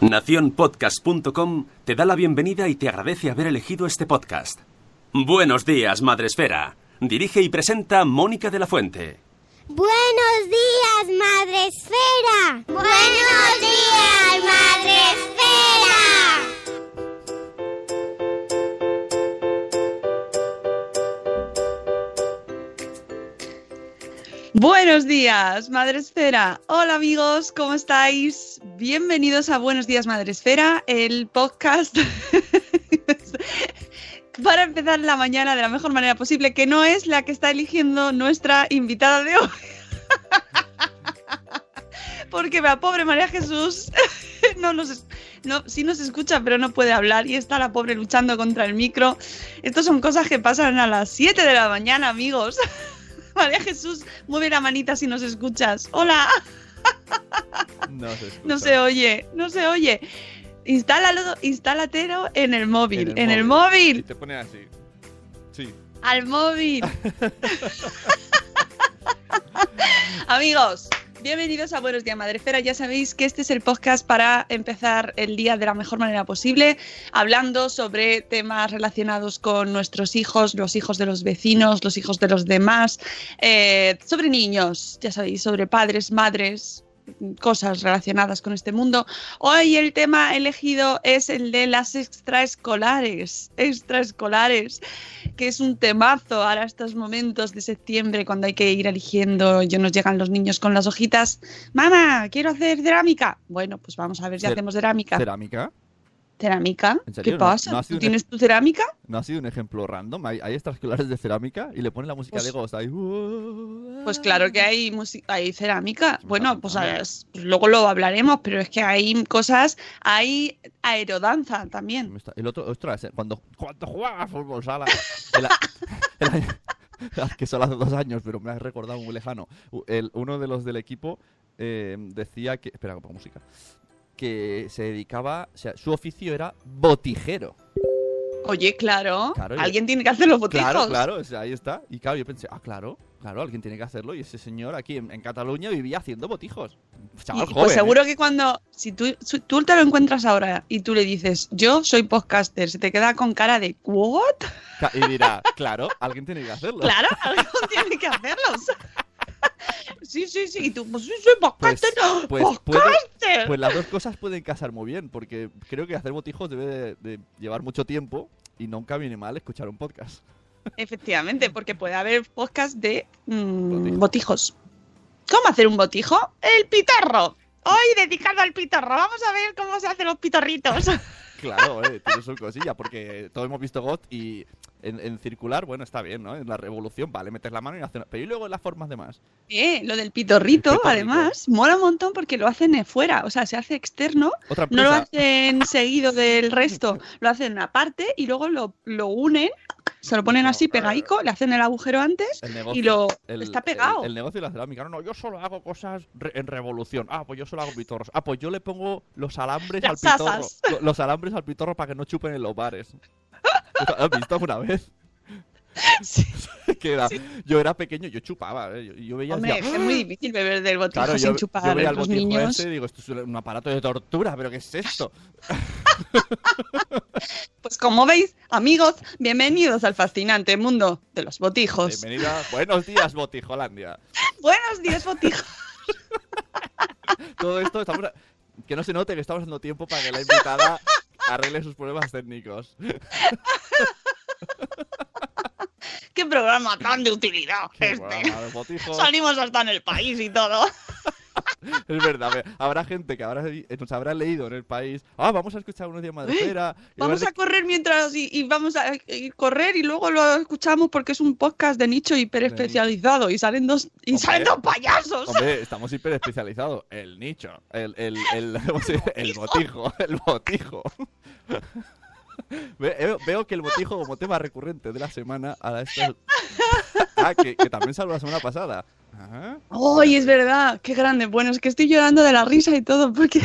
Naciónpodcast.com te da la bienvenida y te agradece haber elegido este podcast. Buenos días, Madresfera. Dirige y presenta Mónica de la Fuente. Buenos días, Madre Esfera. Buenos días, Madre Esfera. Buenos días, Madre Esfera. Hola amigos, ¿cómo estáis? Bienvenidos a Buenos días, Madre Esfera, el podcast para empezar la mañana de la mejor manera posible, que no es la que está eligiendo nuestra invitada de hoy. Porque la pobre María Jesús no nos, no, sí nos escucha, pero no puede hablar y está la pobre luchando contra el micro. Estas son cosas que pasan a las 7 de la mañana, amigos. María Jesús, mueve la manita si nos escuchas. Hola. No se, escucha. No se oye, no se oye. Instálalo, instálatelo en el móvil, en el, Y móvil, te pone así. Sí. al móvil. Amigos, bienvenidos a Buenos Días Madrefera. Ya sabéis que este es el podcast para empezar el día de la mejor manera posible, hablando sobre temas relacionados con nuestros hijos, los hijos de los vecinos, los hijos de los demás, eh, sobre niños, ya sabéis, sobre padres, madres, cosas relacionadas con este mundo. Hoy el tema elegido es el de las extraescolares, extraescolares, que es un temazo ahora estos momentos de septiembre cuando hay que ir eligiendo, ya nos llegan los niños con las hojitas, mamá, quiero hacer cerámica. Bueno, pues vamos a ver si hacemos cerámica. ¿Cerámica? ¿Cerámica? ¿En serio? ¿Qué ¿No- pasa? no ¿Tú tienes tu cerámica? ¿No ha sido un ejemplo random? Hay, hay extraescolares de cerámica y le ponen la música Pues- de Ghost ahí. uh, Pues claro que hay, hay cerámica. Bueno, pues, Hombre. a- pues luego lo hablaremos, pero es que hay cosas, hay aerodanza también. El otro, ostras, eh, cuando, cuando jugaba a fútbol sala. el el que solo hace dos años, pero me has recordado muy lejano. El, uno de los del equipo eh, decía que. Espera, pongo música. Que se dedicaba. O sea, su oficio era botijero. Oye, claro, Claro, yo- alguien tiene que hacer los botijos. Claro, claro, o sea, ahí está. Y claro, yo pensé, ah, claro, claro, alguien tiene que hacerlo. Y ese señor aquí en, en Cataluña vivía haciendo botijos. Y, Chaval pues joven. ¿eh? seguro que cuando, si tú, si tú te lo encuentras ahora y tú le dices, yo soy podcaster, se te queda con cara de, ¿what? Y dirá, claro, alguien tiene que hacerlo. Claro, alguien tiene que hacerlo. Sí, sí, sí, y tú, pues sí, soy podcaster. pues puede-. Pues las dos cosas pueden casar muy bien, porque creo que hacer botijos debe de, de llevar mucho tiempo y nunca viene mal escuchar un podcast. Efectivamente, porque puede haber podcast de mm, Botijos. botijos. ¿Cómo hacer un botijo? El pitorro. Hoy dedicado al pitorro. Vamos a ver cómo se hacen los pitorritos. Claro, eh, tiene su cosilla, porque todos hemos visto GOT y en, en circular, bueno, está bien, ¿no? En la revolución, vale, metes la mano y haces... Pero y luego las formas de más. Eh, lo del pitorrito, además, mola un montón porque lo hacen fuera. O sea, se hace externo. Otra No lo hacen seguido del resto. Lo hacen aparte y luego lo, lo unen se lo ponen así pegaico, le hacen el agujero antes El negocio, y lo el- está pegado. El, el negocio de la cerámica. No, no, yo solo hago cosas re- en revolución. Ah, pues yo solo hago pitorros. Ah, pues yo le pongo los alambres Las al pitorro. asas. Los alambres al pitorro para que no chupen en los bares. ¿Lo ¿Has visto alguna vez? Sí. Que era- Yo era pequeño, yo chupaba. ¿eh? Yo, yo veía Hombre, decía, es muy difícil beber del botijo Claro, sin yo, chupar yo veía el los botijo niños. ese y digo, esto es un aparato de tortura, pero ¿qué es esto? Pues como veis, amigos, bienvenidos al fascinante mundo de los botijos. Bienvenida. Buenos días, Botijolandia. Buenos días, botijos. Todo esto estamos... Que no se note que estamos dando tiempo para que la invitada arregle sus problemas técnicos. Qué programa tan de utilidad Qué este. Salimos hasta en el país y todo. Es verdad, ve, habrá gente que habrá, eh, nos habrá leído en el país. Ah, vamos a escuchar unos días más de cera. Y Vamos a correr mientras y, y vamos a eh, correr y luego lo escuchamos porque es un podcast de nicho hiper especializado y salen dos y Hombre. salen dos payasos. Hombre, estamos hiper especializados. El nicho, el, el, el, ¿cómo se dice? el botijo, el botijo. Ve- Veo, veo que el botijo como tema recurrente de la semana a la esta- Ah, que, que también salió la semana pasada. ¡Ay, es verdad! ¡Qué grande! Bueno, es que estoy llorando de la risa y todo porque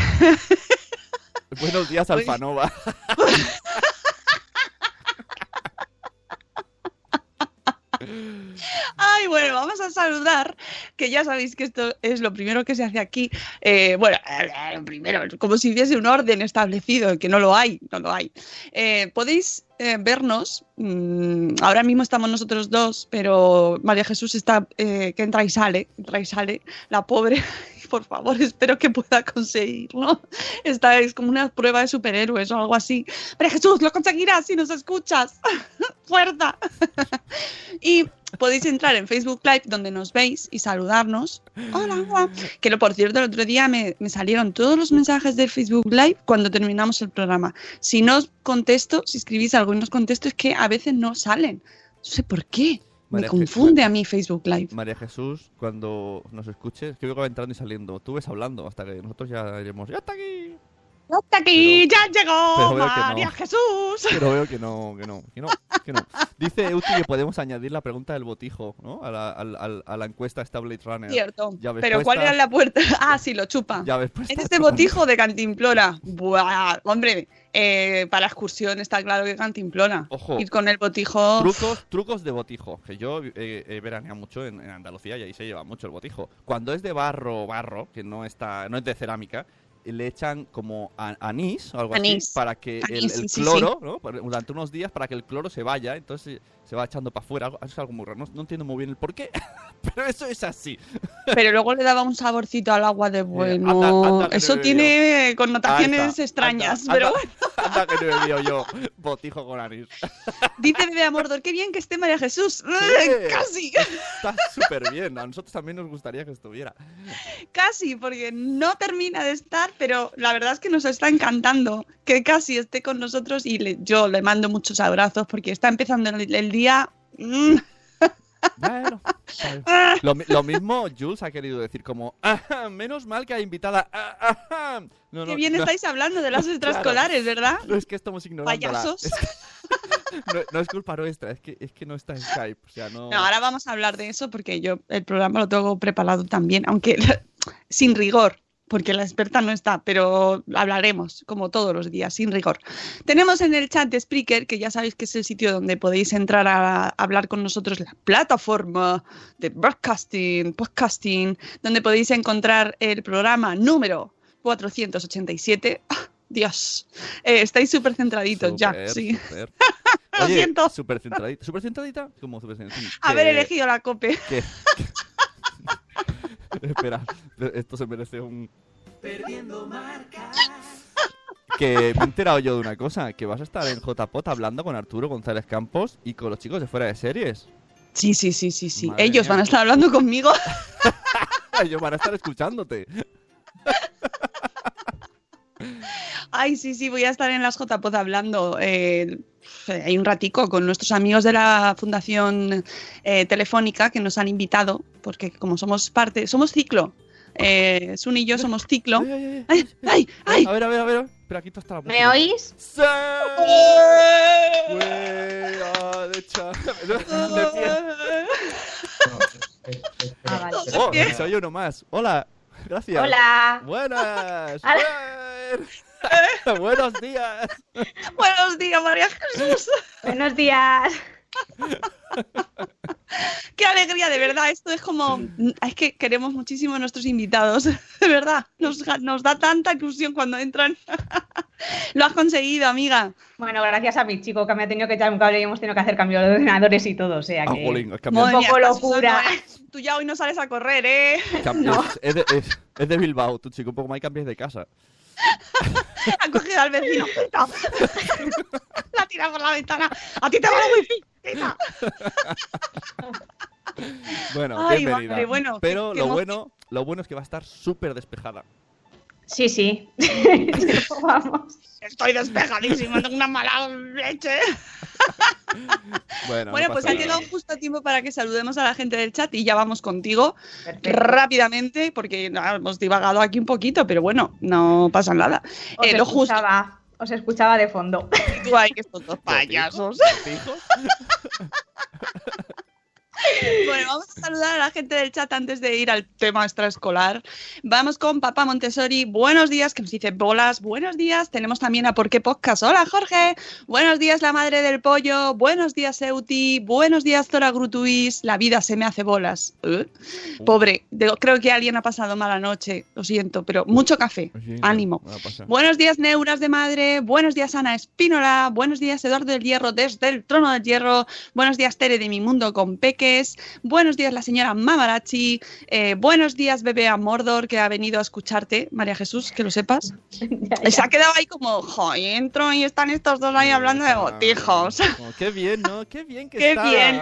Buenos días. Alfanova. Ay, bueno, vamos a saludar, que ya sabéis que esto es lo primero que se hace aquí. Eh, bueno, eh, primero, como si hubiese un orden establecido, que no lo hay, no lo hay. Eh, podéis vernos, mm, ahora mismo estamos nosotros dos, pero María Jesús está que entra y sale, entra y sale, la pobre. Por favor, espero que pueda conseguirlo. Esta es como una prueba de superhéroes o algo así. María Jesús, lo conseguirás si nos escuchas. Fuerza. Y podéis entrar en Facebook Live donde nos veis y saludarnos. Hola, guau. Que lo, por cierto, el otro día me, salieron todos los mensajes del Facebook Live cuando terminamos el programa. Si no os contesto, si escribís algo y no contesto, es que a veces no salen. No sé por qué. Me Je- confunde a mí Facebook Live. María Jesús, cuando nos escuche, es que veo que va entrando y saliendo. Tú ves hablando hasta que nosotros ya iremos. ¡Ya está aquí! ¡Hasta aquí! ¡Ya pero llegó veo que no. María Jesús! Pero veo que no, que no, que no, que no. Dice Euti que podemos añadir la pregunta del botijo, ¿no? A la, al- al- a la encuesta esta Blade Runner. Cierto. Ya Pero ¿cuál era la puerta? Ah, sí, lo chupa. Ya ves, pues Es este botijo de Cantimplora. Buah, hombre, eh, para excursión está claro que Cantimplora. Ojo. Ir con el botijo. Trucos, trucos de botijo. Que yo eh, veraneado mucho en, en Andalucía y ahí se lleva mucho el botijo. Cuando es de barro, barro, que no está, no es de cerámica, le echan como anís o algo Anís. así para que el, Anís, el sí, cloro, Durante unos días para que el cloro se vaya, entonces se, va echando para afuera. Es algo muy raro. No, no entiendo muy bien el por qué, pero eso es así. Pero luego le daba un saborcito al agua de bueno. anda, anda, que Eso tiene connotaciones Anda, extrañas. anda, pero anda. bueno, Anda que no he yo botijo con anís. dice Bebé Amordor, qué bien que esté María Jesús. Casi, Está súper bien. A nosotros también nos gustaría que estuviera. casi, porque no termina de estar, pero la verdad es que nos está encantando que casi esté con nosotros y le- yo le mando muchos abrazos porque está empezando el, el día. mm, Bueno, ah, Lo, mi- lo mismo Jules ha querido decir como, "Ajá, menos mal que hay invitada. ah, ajá". No, qué no, bien no, estáis hablando de las extraescolares, ¿verdad? no es que estamos ignorando. Payasos. no, no es culpa nuestra, es que, es que no está en Skype. O sea, no. No, ahora vamos a hablar de eso porque yo el programa lo tengo preparado también, aunque sin rigor, porque la experta no está, pero hablaremos como todos los días, sin rigor. Tenemos en el chat de Spreaker, que ya sabéis que es el sitio donde podéis entrar a hablar con nosotros, la plataforma de broadcasting, podcasting, donde podéis encontrar el programa número 487. ¡Ah! Dios, Eh, estáis súper centraditos ya, sí. súper. Lo Oye, siento. Súper centradita. ¿Súper centradita? ¿Cómo súper centradita? Haber elegido la COPE. que- Espera, esto se merece un. Que me he enterado yo de una cosa, que vas a estar en JPOT hablando con Arturo González Campos y con los chicos de fuera de series. Sí, sí, sí, sí, sí. Madre Ellos mía. van a estar hablando conmigo. Ellos van a estar escuchándote. Ay, sí, sí, voy a estar en las JPod hablando. eh, hay un ratico con nuestros amigos de la Fundación eh, Telefónica que nos han invitado, porque como somos parte, somos ciclo. Eh, Sun y yo somos ciclo. Ay, ay, ay, ¡Ay, ay, ay! A ver, a ver, a ver. espera, quito hasta la música. ¿Me oís? ¡Sí! De. Ah, vale. Oh, soy uno más. Hola, gracias. Hola. Buenas. Buenos días. Buenos días, María Jesús. Buenos días. Qué alegría, de verdad. Esto es como. Es que queremos muchísimo a nuestros invitados. De verdad. Nos, nos da tanta ilusión cuando entran. Lo has conseguido, amiga. Bueno, gracias a mi chico que me ha tenido que echar un cable y hemos tenido que hacer cambio de ordenadores y todo. O sea Ah, que. jolín, es campeón. Madre- poco locura. Susana, Tú ya hoy no sales a correr, ¿eh? Campeón. Es, de, es- es de Bilbao, tu chico. Un poco más y cambies de casa. Ha cogido al vecino. Peta. La tira por la ventana. A ti te va el wifi. Bueno, Ay, bienvenida. madre, bueno, Pero qué- qué lo bueno, lo bueno es que va a estar súper despejada. Sí, sí. Vamos. Estoy despejadísima, tengo una mala leche. Bueno, Bueno, no pues ha quedado justo a tiempo para que saludemos a la gente del chat y ya vamos contigo Perfecto. rápidamente, porque no, hemos divagado aquí un poquito, pero bueno, no pasa nada. Os, Eh, lo justo, escuchaba, os escuchaba de fondo. tú ahí, que estos dos payasos. Bueno, vamos a saludar a la gente del chat antes de ir al tema extraescolar. Vamos con Papá Montessori. Buenos días, que nos dice bolas. Buenos días. Tenemos también a Por qué Podcast. Hola, Jorge. Buenos días, la madre del pollo. Buenos días, Euti. Buenos días, Zora Grutuis. La vida se me hace bolas. ¿Eh? Pobre, creo que alguien ha pasado mala noche. Lo siento, pero mucho café. Sí, Ánimo. Buenos días, Neuras de Madre. Buenos días, Ana Espínola. Buenos días, Eduardo del Hierro desde el Trono del Hierro. Buenos días, Tere de Mi Mundo con Buenos días, la señora Mamarachi. Eh, buenos días, bebé a Mordor, que ha venido a escucharte, María Jesús, que lo sepas. Ya, ya. Se ha quedado ahí como, jo, y entro y están estos dos ahí hablando de botijos. Oh, qué bien, ¿no? Qué bien que Qué está. bien.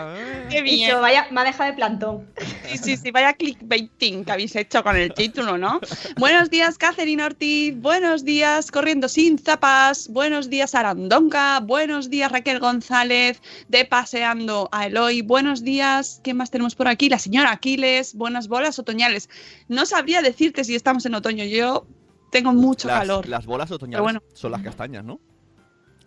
Qué Y bien. yo, vaya, me ha dejado de plantón. Sí, sí, sí, vaya clickbaiting que habéis hecho con el título, ¿no? Buenos días, Catherine Ortiz. Buenos días, Corriendo sin zapas. Buenos días, Arandonca. Buenos días, Raquel González, de Paseando a Eloy. Buenos días, ¿qué más tenemos por aquí? La señora Aquiles. Buenas bolas otoñales. No sabría decirte si estamos en otoño. Yo tengo mucho las, calor. Las bolas otoñales bueno. son las castañas, ¿no?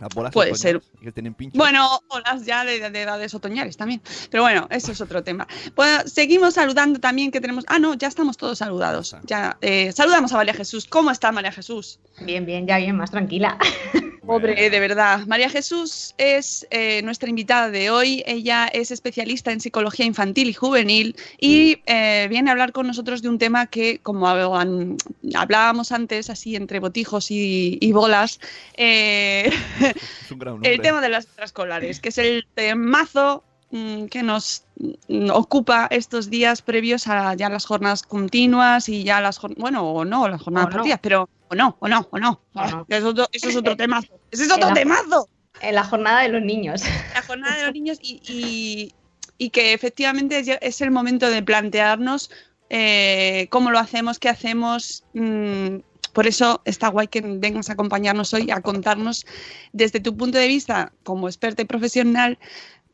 Las bolas Puede otoñales que tienen pinchos. Bueno, olas ya de, de edades otoñales también. Pero bueno, eso es otro tema. Bueno, seguimos saludando también que tenemos. Ah, no, ya estamos todos saludados. Ya eh, saludamos a María Jesús. ¿Cómo está María Jesús? Bien, bien, ya bien, más tranquila. Pobre, de verdad. María Jesús es eh, nuestra invitada de hoy. Ella es especialista en psicología infantil y juvenil y eh, viene a hablar con nosotros de un tema que, como hablábamos antes, así entre botijos y, y bolas, eh, Es un gran nombre. el tema de las extraescolares, que es el temazo mm, que nos mm, ocupa estos días previos a ya las jornadas continuas y ya las jornadas, bueno, o no, las jornadas O no. partidas, pero o no, o no, o no. O no. Eso, es otro- eso es otro temazo. Ese es otro temazo. En la jornada de los niños. La jornada de los niños y, y- y que efectivamente es, es el momento de plantearnos eh, cómo lo hacemos, qué hacemos. mm, por eso está guay que vengas a acompañarnos hoy a contarnos desde tu punto de vista como experta y profesional,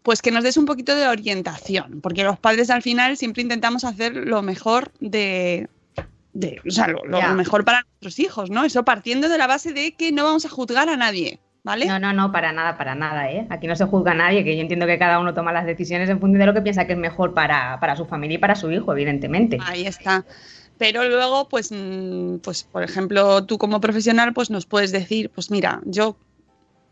pues que nos des un poquito de orientación, porque los padres al final siempre intentamos hacer lo mejor de, de- o sea, lo, mejor para nuestros hijos, ¿no? Eso partiendo de la base de que no vamos a juzgar a nadie, ¿vale? No, no, no, para nada, para nada, ¿eh? Aquí no se juzga a nadie, que yo entiendo que cada uno toma las decisiones en función de lo que piensa que es mejor para, para su familia y para su hijo, evidentemente. Ahí está. Pero luego, pues, mm, pues, por ejemplo, tú como profesional, pues nos puedes decir, pues mira, yo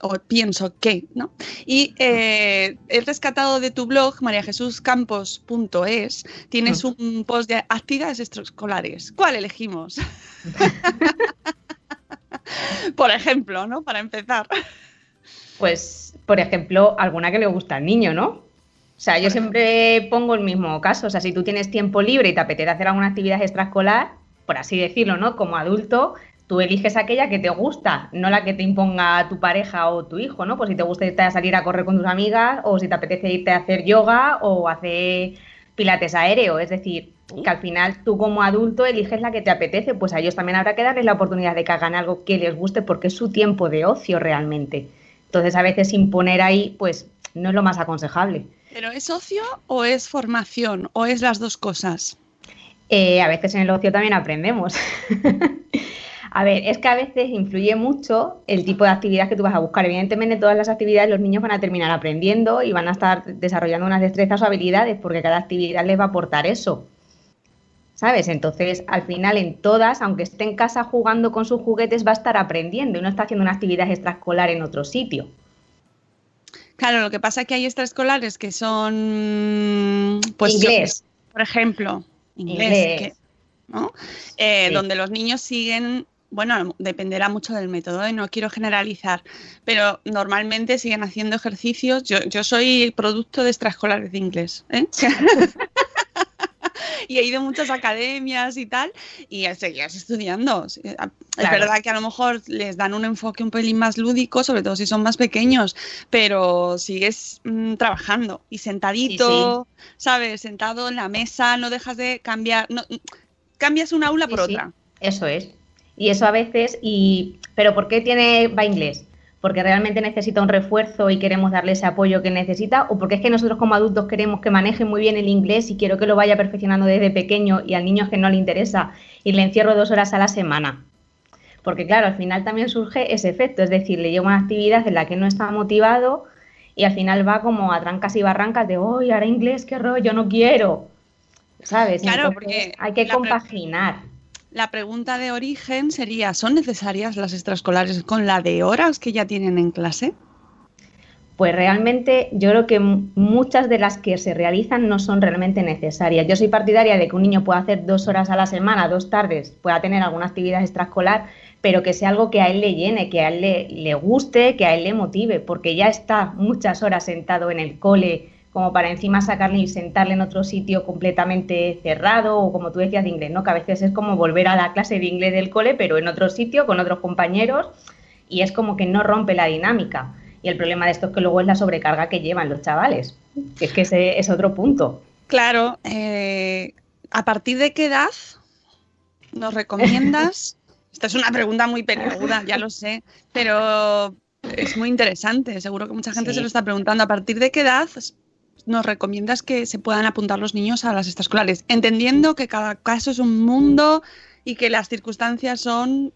o pienso que, ¿no? Y eh, he rescatado de tu blog, mariajesuscampos.es, tienes un post de actividades extraescolares. ¿Cuál elegimos? por ejemplo, ¿no? Para empezar. Pues, por ejemplo, alguna que le gusta al niño, ¿no? O sea, yo siempre pongo el mismo caso. O sea, si tú tienes tiempo libre y te apetece hacer alguna actividad extraescolar, por así decirlo, ¿no? Como adulto, tú eliges aquella que te gusta, no la que te imponga tu pareja o tu hijo, ¿no? Pues si te gusta irte a salir a correr con tus amigas, o si te apetece irte a hacer yoga o hacer pilates aéreo. Es decir, que al final tú como adulto eliges la que te apetece, pues a ellos también habrá que darles la oportunidad de que hagan algo que les guste porque es su tiempo de ocio realmente. Entonces, a veces imponer ahí, pues no es lo más aconsejable. ¿Pero es ocio o es formación o es las dos cosas? Eh, a veces en el ocio también aprendemos. A ver, es que a veces influye mucho el tipo de actividad que tú vas a buscar. Evidentemente, todas las actividades los niños van a terminar aprendiendo y van a estar desarrollando unas destrezas o habilidades porque cada actividad les va a aportar eso. ¿Sabes? Entonces, al final, en todas, aunque esté en casa jugando con sus juguetes, va a estar aprendiendo y no está haciendo una actividad extraescolar en otro sitio. Claro, lo que pasa es que hay extraescolares que son, pues, Inglés. por ejemplo, inglés, Inglés. que- ¿no? Eh, Sí. donde los niños siguen, bueno, dependerá mucho del método, ¿eh? no quiero generalizar, pero normalmente siguen haciendo ejercicios. Yo, yo soy producto de extraescolares de inglés, ¿eh? y he ido a muchas academias y tal, y seguías estudiando. Es Claro. verdad que a lo mejor les dan un enfoque un pelín más lúdico, sobre todo si son más pequeños, pero sigues mm, trabajando y sentadito, ¿sabes? Sentado en la mesa, no dejas de cambiar, no, cambias una aula por sí, otra. Eso es. Y eso a veces, y pero ¿por qué tiene va inglés? ¿Porque realmente necesita un refuerzo y queremos darle ese apoyo que necesita? ¿O porque es que nosotros como adultos queremos que maneje muy bien el inglés y quiero que lo vaya perfeccionando desde pequeño y al niño es que no le interesa y le encierro dos horas a la semana? Porque claro, al final también surge ese efecto, es decir, le llega una actividad en la que no está motivado y al final va como a trancas y barrancas de, ¡ay, ahora inglés, qué rollo, no quiero! ¿Sabes? Claro, Entonces, porque hay que compaginar. La pregunta de origen sería, ¿son necesarias las extraescolares con la de horas que ya tienen en clase? Pues realmente yo creo que muchas de las que se realizan no son realmente necesarias. Yo soy partidaria de que un niño pueda hacer dos horas a la semana, dos tardes, pueda tener alguna actividad extraescolar, pero que sea algo que a él le llene, que a él le, le guste, que a él le motive, porque ya está muchas horas sentado en el cole como para encima sacarle y sentarle en otro sitio completamente cerrado o como tú decías de inglés, ¿no? Que a veces es como volver a la clase de inglés del cole, pero en otro sitio, con otros compañeros, y es como que no rompe la dinámica. Y el problema de esto es que luego es la sobrecarga que llevan los chavales, que es que ese es otro punto. Claro, eh, ¿a partir de qué edad nos recomiendas? Esta es una pregunta muy peliaguda, ya lo sé, pero es muy interesante. Seguro que mucha gente Sí. se lo está preguntando. ¿A partir de qué edad nos recomiendas que se puedan apuntar los niños a las extraescolares? Entendiendo que cada caso es un mundo y que las circunstancias son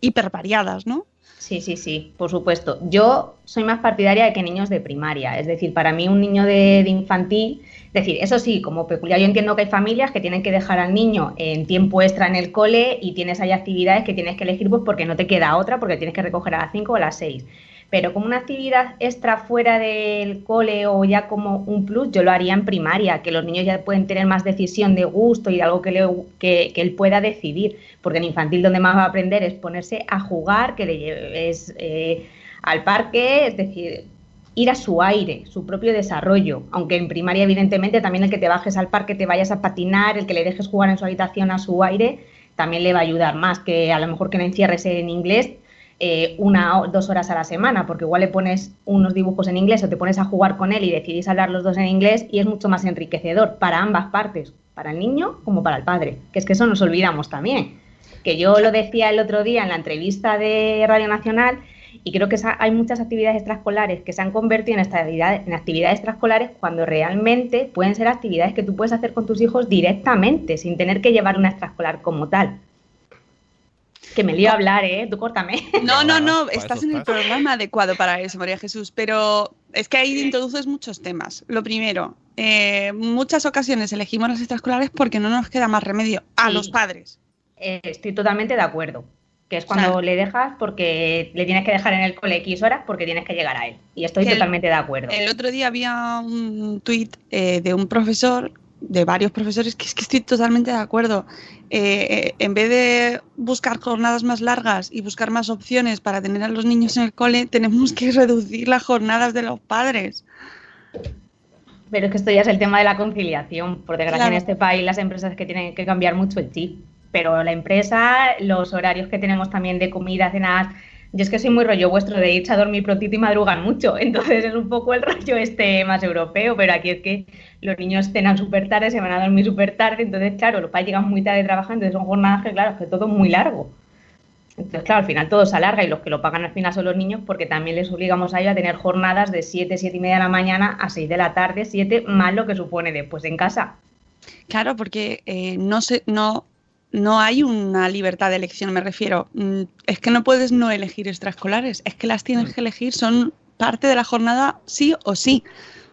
hipervariadas, ¿no? Sí, sí, sí, por supuesto. Yo soy más partidaria de que niños de primaria, es decir, para mí un niño de, de infantil, es decir, eso sí, como peculiar, yo entiendo que hay familias que tienen que dejar al niño en tiempo extra en el cole y tienes ahí actividades que tienes que elegir pues porque no te queda otra, porque tienes que recoger a las 5 o a las 6. Pero como una actividad extra fuera del cole o ya como un plus, yo lo haría en primaria, que los niños ya pueden tener más decisión de gusto y algo que, le- que, él pueda decidir, porque en infantil donde más va a aprender es ponerse a jugar, que le lleves eh, al parque, es decir, ir a su aire, su propio desarrollo, aunque en primaria evidentemente también el que te bajes al parque, te vayas a patinar, el que le dejes jugar en su habitación a su aire, también le va a ayudar más que a lo mejor que le encierres en inglés eh, una o dos horas a la semana, porque igual le pones unos dibujos en inglés o te pones a jugar con él y decidís hablar los dos en inglés y es mucho más enriquecedor para ambas partes, para el niño como para el padre, que es que eso nos olvidamos también. Que yo lo decía el otro día en la entrevista de Radio Nacional y creo que hay muchas actividades extraescolares que se han convertido en, actividades, en actividades extraescolares cuando realmente pueden ser actividades que tú puedes hacer con tus hijos directamente, sin tener que llevar una extraescolar como tal. Que me lío a hablar, ¿eh? Tú córtame. No, no, no, estás en el programa adecuado para eso, María Jesús, pero es que ahí introduces muchos temas. Lo primero, eh, muchas ocasiones elegimos las extraescolares porque no nos queda más remedio a Sí. los padres. Eh, estoy totalmente de acuerdo. Que es cuando O sea- le dejas porque le tienes que dejar en el cole X horas porque tienes que llegar a él. Y estoy el- totalmente de acuerdo. El otro día había un tuit eh, de un profesor, de varios profesores, que es que estoy totalmente de acuerdo. Eh, en vez de buscar jornadas más largas y buscar más opciones para tener a los niños en el cole, tenemos que reducir las jornadas de los padres. Pero es que esto ya es el tema de la conciliación. Por desgracia, Claro. en este país las empresas que tienen que cambiar mucho el chip. Pero la empresa, los horarios que tenemos también de comida, cenas. Yo es que soy muy rollo vuestro de irse a dormir prontito y madrugan mucho. Entonces es un poco el rollo este más europeo. Pero aquí es que los niños cenan súper tarde, se van a dormir súper tarde. Entonces, claro, los padres llegan muy tarde trabajando. Entonces son jornadas que, claro, es que todo es muy largo. Entonces, claro, al final todo se alarga y los que lo pagan al final son los niños porque también les obligamos a ellos a tener jornadas de 7, 7 y media de la mañana a 6 de la tarde, 7 más lo que supone después en casa. Claro, porque eh, no se, no, no hay una libertad de elección, me refiero. Mm, es que no puedes no elegir extraescolares, es que las tienes que elegir, son parte de la jornada sí o sí.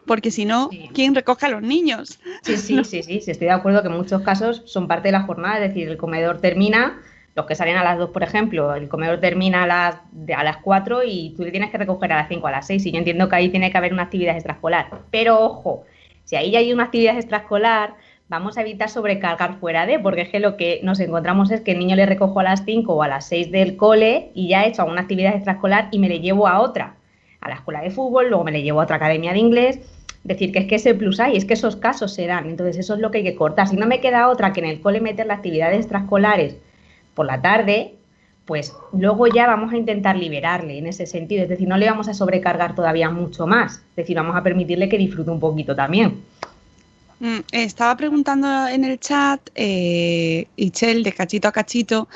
Porque si no, ¿quién recoge a los niños? Sí, sí, sí, sí, sí, estoy de acuerdo que en muchos casos son parte de la jornada, es decir, el comedor termina, los que salen a las 2, por ejemplo, el comedor termina a las, a las 4 y tú le tienes que recoger a las 5 a las 6 y yo entiendo que ahí tiene que haber una actividad extraescolar. Pero ojo, si ahí ya hay una actividad extraescolar, vamos a evitar sobrecargar fuera de, porque es que lo que nos encontramos es que el niño le recojo a las 5 o a las 6 del cole y ya he hecho alguna actividad extraescolar y me le llevo a otra, a la escuela de fútbol, luego me le llevo a otra academia de inglés. Decir que es que ese plus hay, es que esos casos se dan, entonces eso es lo que hay que cortar. Si no me queda otra que en el cole meter las actividades extraescolares por la tarde, pues luego ya vamos a intentar liberarle en ese sentido, es decir, no le vamos a sobrecargar todavía mucho más, es decir, vamos a permitirle que disfrute un poquito también. Mm, estaba preguntando en el chat, eh, Ichel, de cachito a cachito,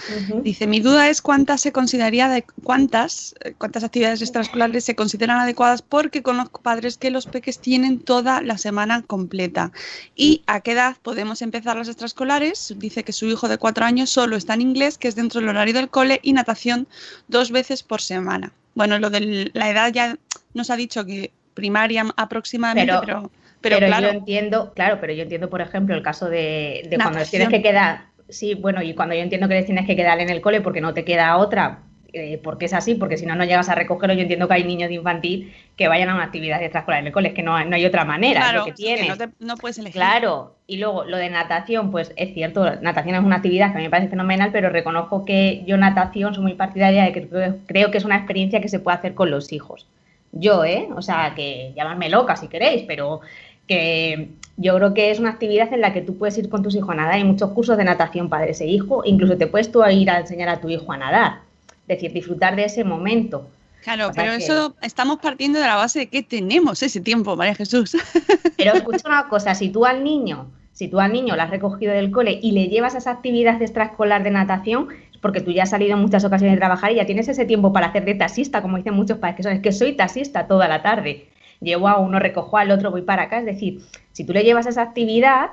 dice, mi duda es cuántas se consideraría de cuántas, eh, cuántas actividades extraescolares se consideran adecuadas porque conozco padres que los peques tienen toda la semana completa. ¿Y a qué edad podemos empezar las extraescolares? Dice que su hijo de cuatro años solo está en inglés, que es dentro del horario del cole, y natación dos veces por semana. Bueno, lo de la edad ya nos ha dicho que primaria aproximadamente, pero pero, yo entiendo, claro, pero yo entiendo, por ejemplo, el caso de, cuando tienes que quedar, sí, bueno, y cuando yo entiendo que tienes que quedar en el cole porque no te queda otra, eh, porque es así, porque si no, no llegas a recogerlo. Yo entiendo que hay niños de infantil que vayan a una actividad extraescolar en el cole, es que no, no hay otra manera, claro, lo que tienes. no, puedes elegir. Claro, y luego lo de natación, pues es cierto, natación es una actividad que a mí me parece fenomenal, pero reconozco que yo natación soy muy partidaria de que creo que es una experiencia que se puede hacer con los hijos. Yo, ¿eh? O sea, que llamadme loca si queréis, pero que yo creo que es una actividad en la que tú puedes ir con tus hijos a nadar. Hay muchos cursos de natación para ese hijo, incluso te puedes tú ir a enseñar a tu hijo a nadar, es decir, disfrutar de ese momento. Claro, pero eso estamos partiendo de la base de que tenemos ese tiempo, María Jesús. Pero escucha una cosa, si tú al niño, si tú al niño lo has recogido del cole y le llevas a esa actividad extraescolar de natación, es porque tú ya has salido en muchas ocasiones de trabajar y ya tienes ese tiempo para hacer de taxista, como dicen muchos padres que son, es que soy taxista toda la tarde llevo a uno, recojo al otro, voy para acá. Es decir, si tú le llevas esa actividad,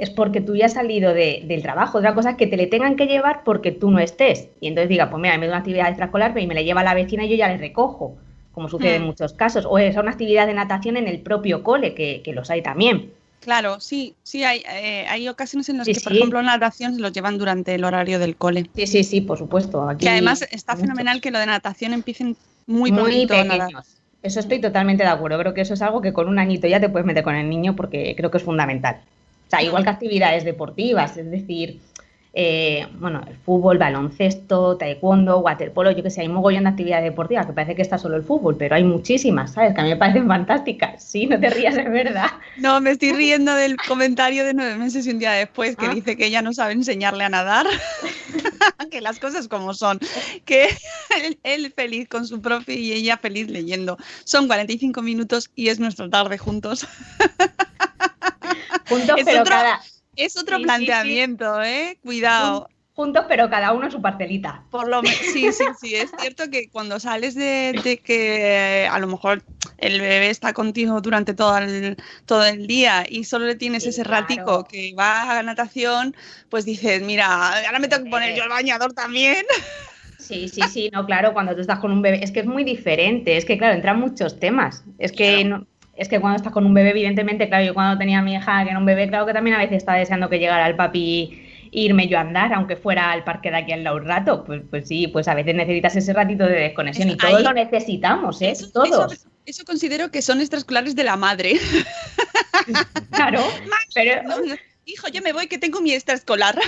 es porque tú ya has salido del trabajo. Otra cosa es que te le tengan que llevar porque tú no estés. Y entonces diga, pues mira, me doy una actividad extraescolar y me la lleva la vecina y yo ya le recojo, como sucede en hmm. muchos casos. O es una actividad de natación en el propio cole, que, los hay también. Claro, sí, sí, hay, eh, hay ocasiones en las que, por ejemplo, natación se los llevan durante el horario del cole. Sí, sí, sí, por supuesto. Aquí que además está fenomenal que lo de natación empiecen muy, muy pequeños. Eso estoy totalmente de acuerdo. Creo que eso es algo que con un añito ya te puedes meter con el niño porque creo que es fundamental. O sea, igual que actividades deportivas, es decir, eh, bueno, el fútbol, baloncesto, taekwondo, waterpolo, yo que sé, hay mogollón de actividades deportivas, que parece que está solo el fútbol, pero hay muchísimas, ¿sabes? Que a mí me parecen fantásticas. Sí, no te rías, es verdad. No, me estoy riendo del comentario de nueve meses y un día después que ah. dice que ella no sabe enseñarle a nadar, que las cosas como son, que él, feliz con su profe y ella feliz leyendo. Son 45 minutos y es nuestra tarde juntos. Juntos, pero cada es otro planteamiento, ¿eh? Cuidado. Juntos, pero cada uno su parcelita. Por lo sí, sí, sí. Es cierto que cuando sales de, que a lo mejor el bebé está contigo durante todo el, todo el día y solo le tienes ese ratico que va a natación, pues dices, mira, ahora me tengo que poner yo el bañador también. Sí, sí, sí, no, claro, cuando tú estás con un bebé, es que es muy diferente, es que claro, entran muchos temas, es que no, es que cuando estás con un bebé, evidentemente, claro, yo cuando tenía a mi hija que era un bebé, claro que también a veces estaba deseando que llegara el papi e irme yo a andar, aunque fuera al parque de aquí al lado un rato. Pues, pues sí, pues a veces necesitas ese ratito de desconexión y todos lo necesitamos, ¿eh? todos. Eso, considero que son extraescolares de la madre. Claro, pero... hijo, yo me voy que tengo mi extraescolar.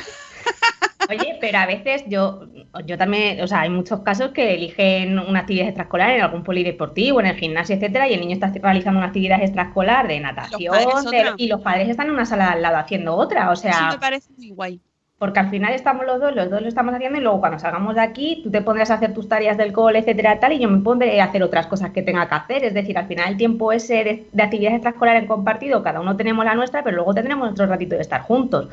Oye, pero a veces yo, yo también, o sea, hay muchos casos que eligen una actividad extraescolar en algún polideportivo, en el gimnasio, etcétera, y el niño está realizando una actividad extraescolar de natación y los padres están en una sala al lado haciendo otra, o sea. me parece muy guay. Porque al final estamos los dos, los dos lo estamos haciendo y luego cuando salgamos de aquí tú te pondrás a hacer tus tareas del cole, etcétera, tal, y yo me pondré a hacer otras cosas que tenga que hacer. Es decir, al final el tiempo ese de, de actividades extraescolares en compartido, cada uno tenemos la nuestra, pero luego tendremos nuestro ratito de estar juntos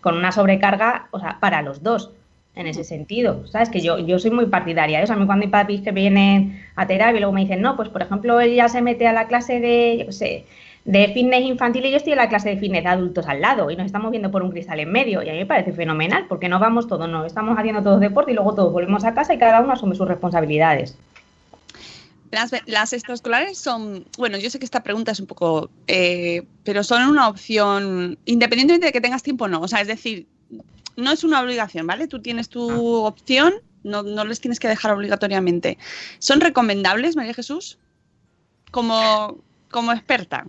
con una sobrecarga, o sea, para los dos, en ese sentido. ¿Sabes? Que yo, yo soy muy partidaria de eso. A mí cuando hay papis que vienen a terapia y luego me dicen, no, pues por ejemplo, él ya se mete a la clase de, de fitness infantil y yo estoy en la clase de fitness de adultos al lado y nos estamos viendo por un cristal en medio y a mí me parece fenomenal porque no vamos todos, no, estamos haciendo todos deporte y luego todos volvemos a casa y cada uno asume sus responsabilidades. Las, las extraescolares son, bueno, yo sé que esta pregunta es un poco, eh, pero son una opción, independientemente de que tengas tiempo o no, o sea, es decir, no es una obligación, ¿vale? Tú tienes tu Ah. opción, no, no les tienes que dejar obligatoriamente. ¿Son recomendables, María Jesús? Como, como experta.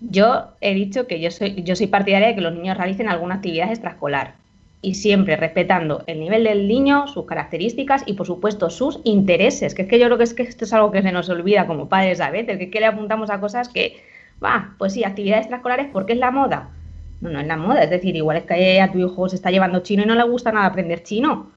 Yo he dicho que yo soy, yo soy partidaria de que los niños realicen alguna actividad extraescolar y siempre respetando el nivel del niño, sus características y por supuesto sus intereses, que es que yo creo que es que esto es algo que se nos olvida como padres a veces, que, que le apuntamos a cosas que, va, pues sí, actividades extraescolares porque es la moda. No, es la moda, es decir, igual es que a tu hijo se está llevando chino y no le gusta nada aprender chino.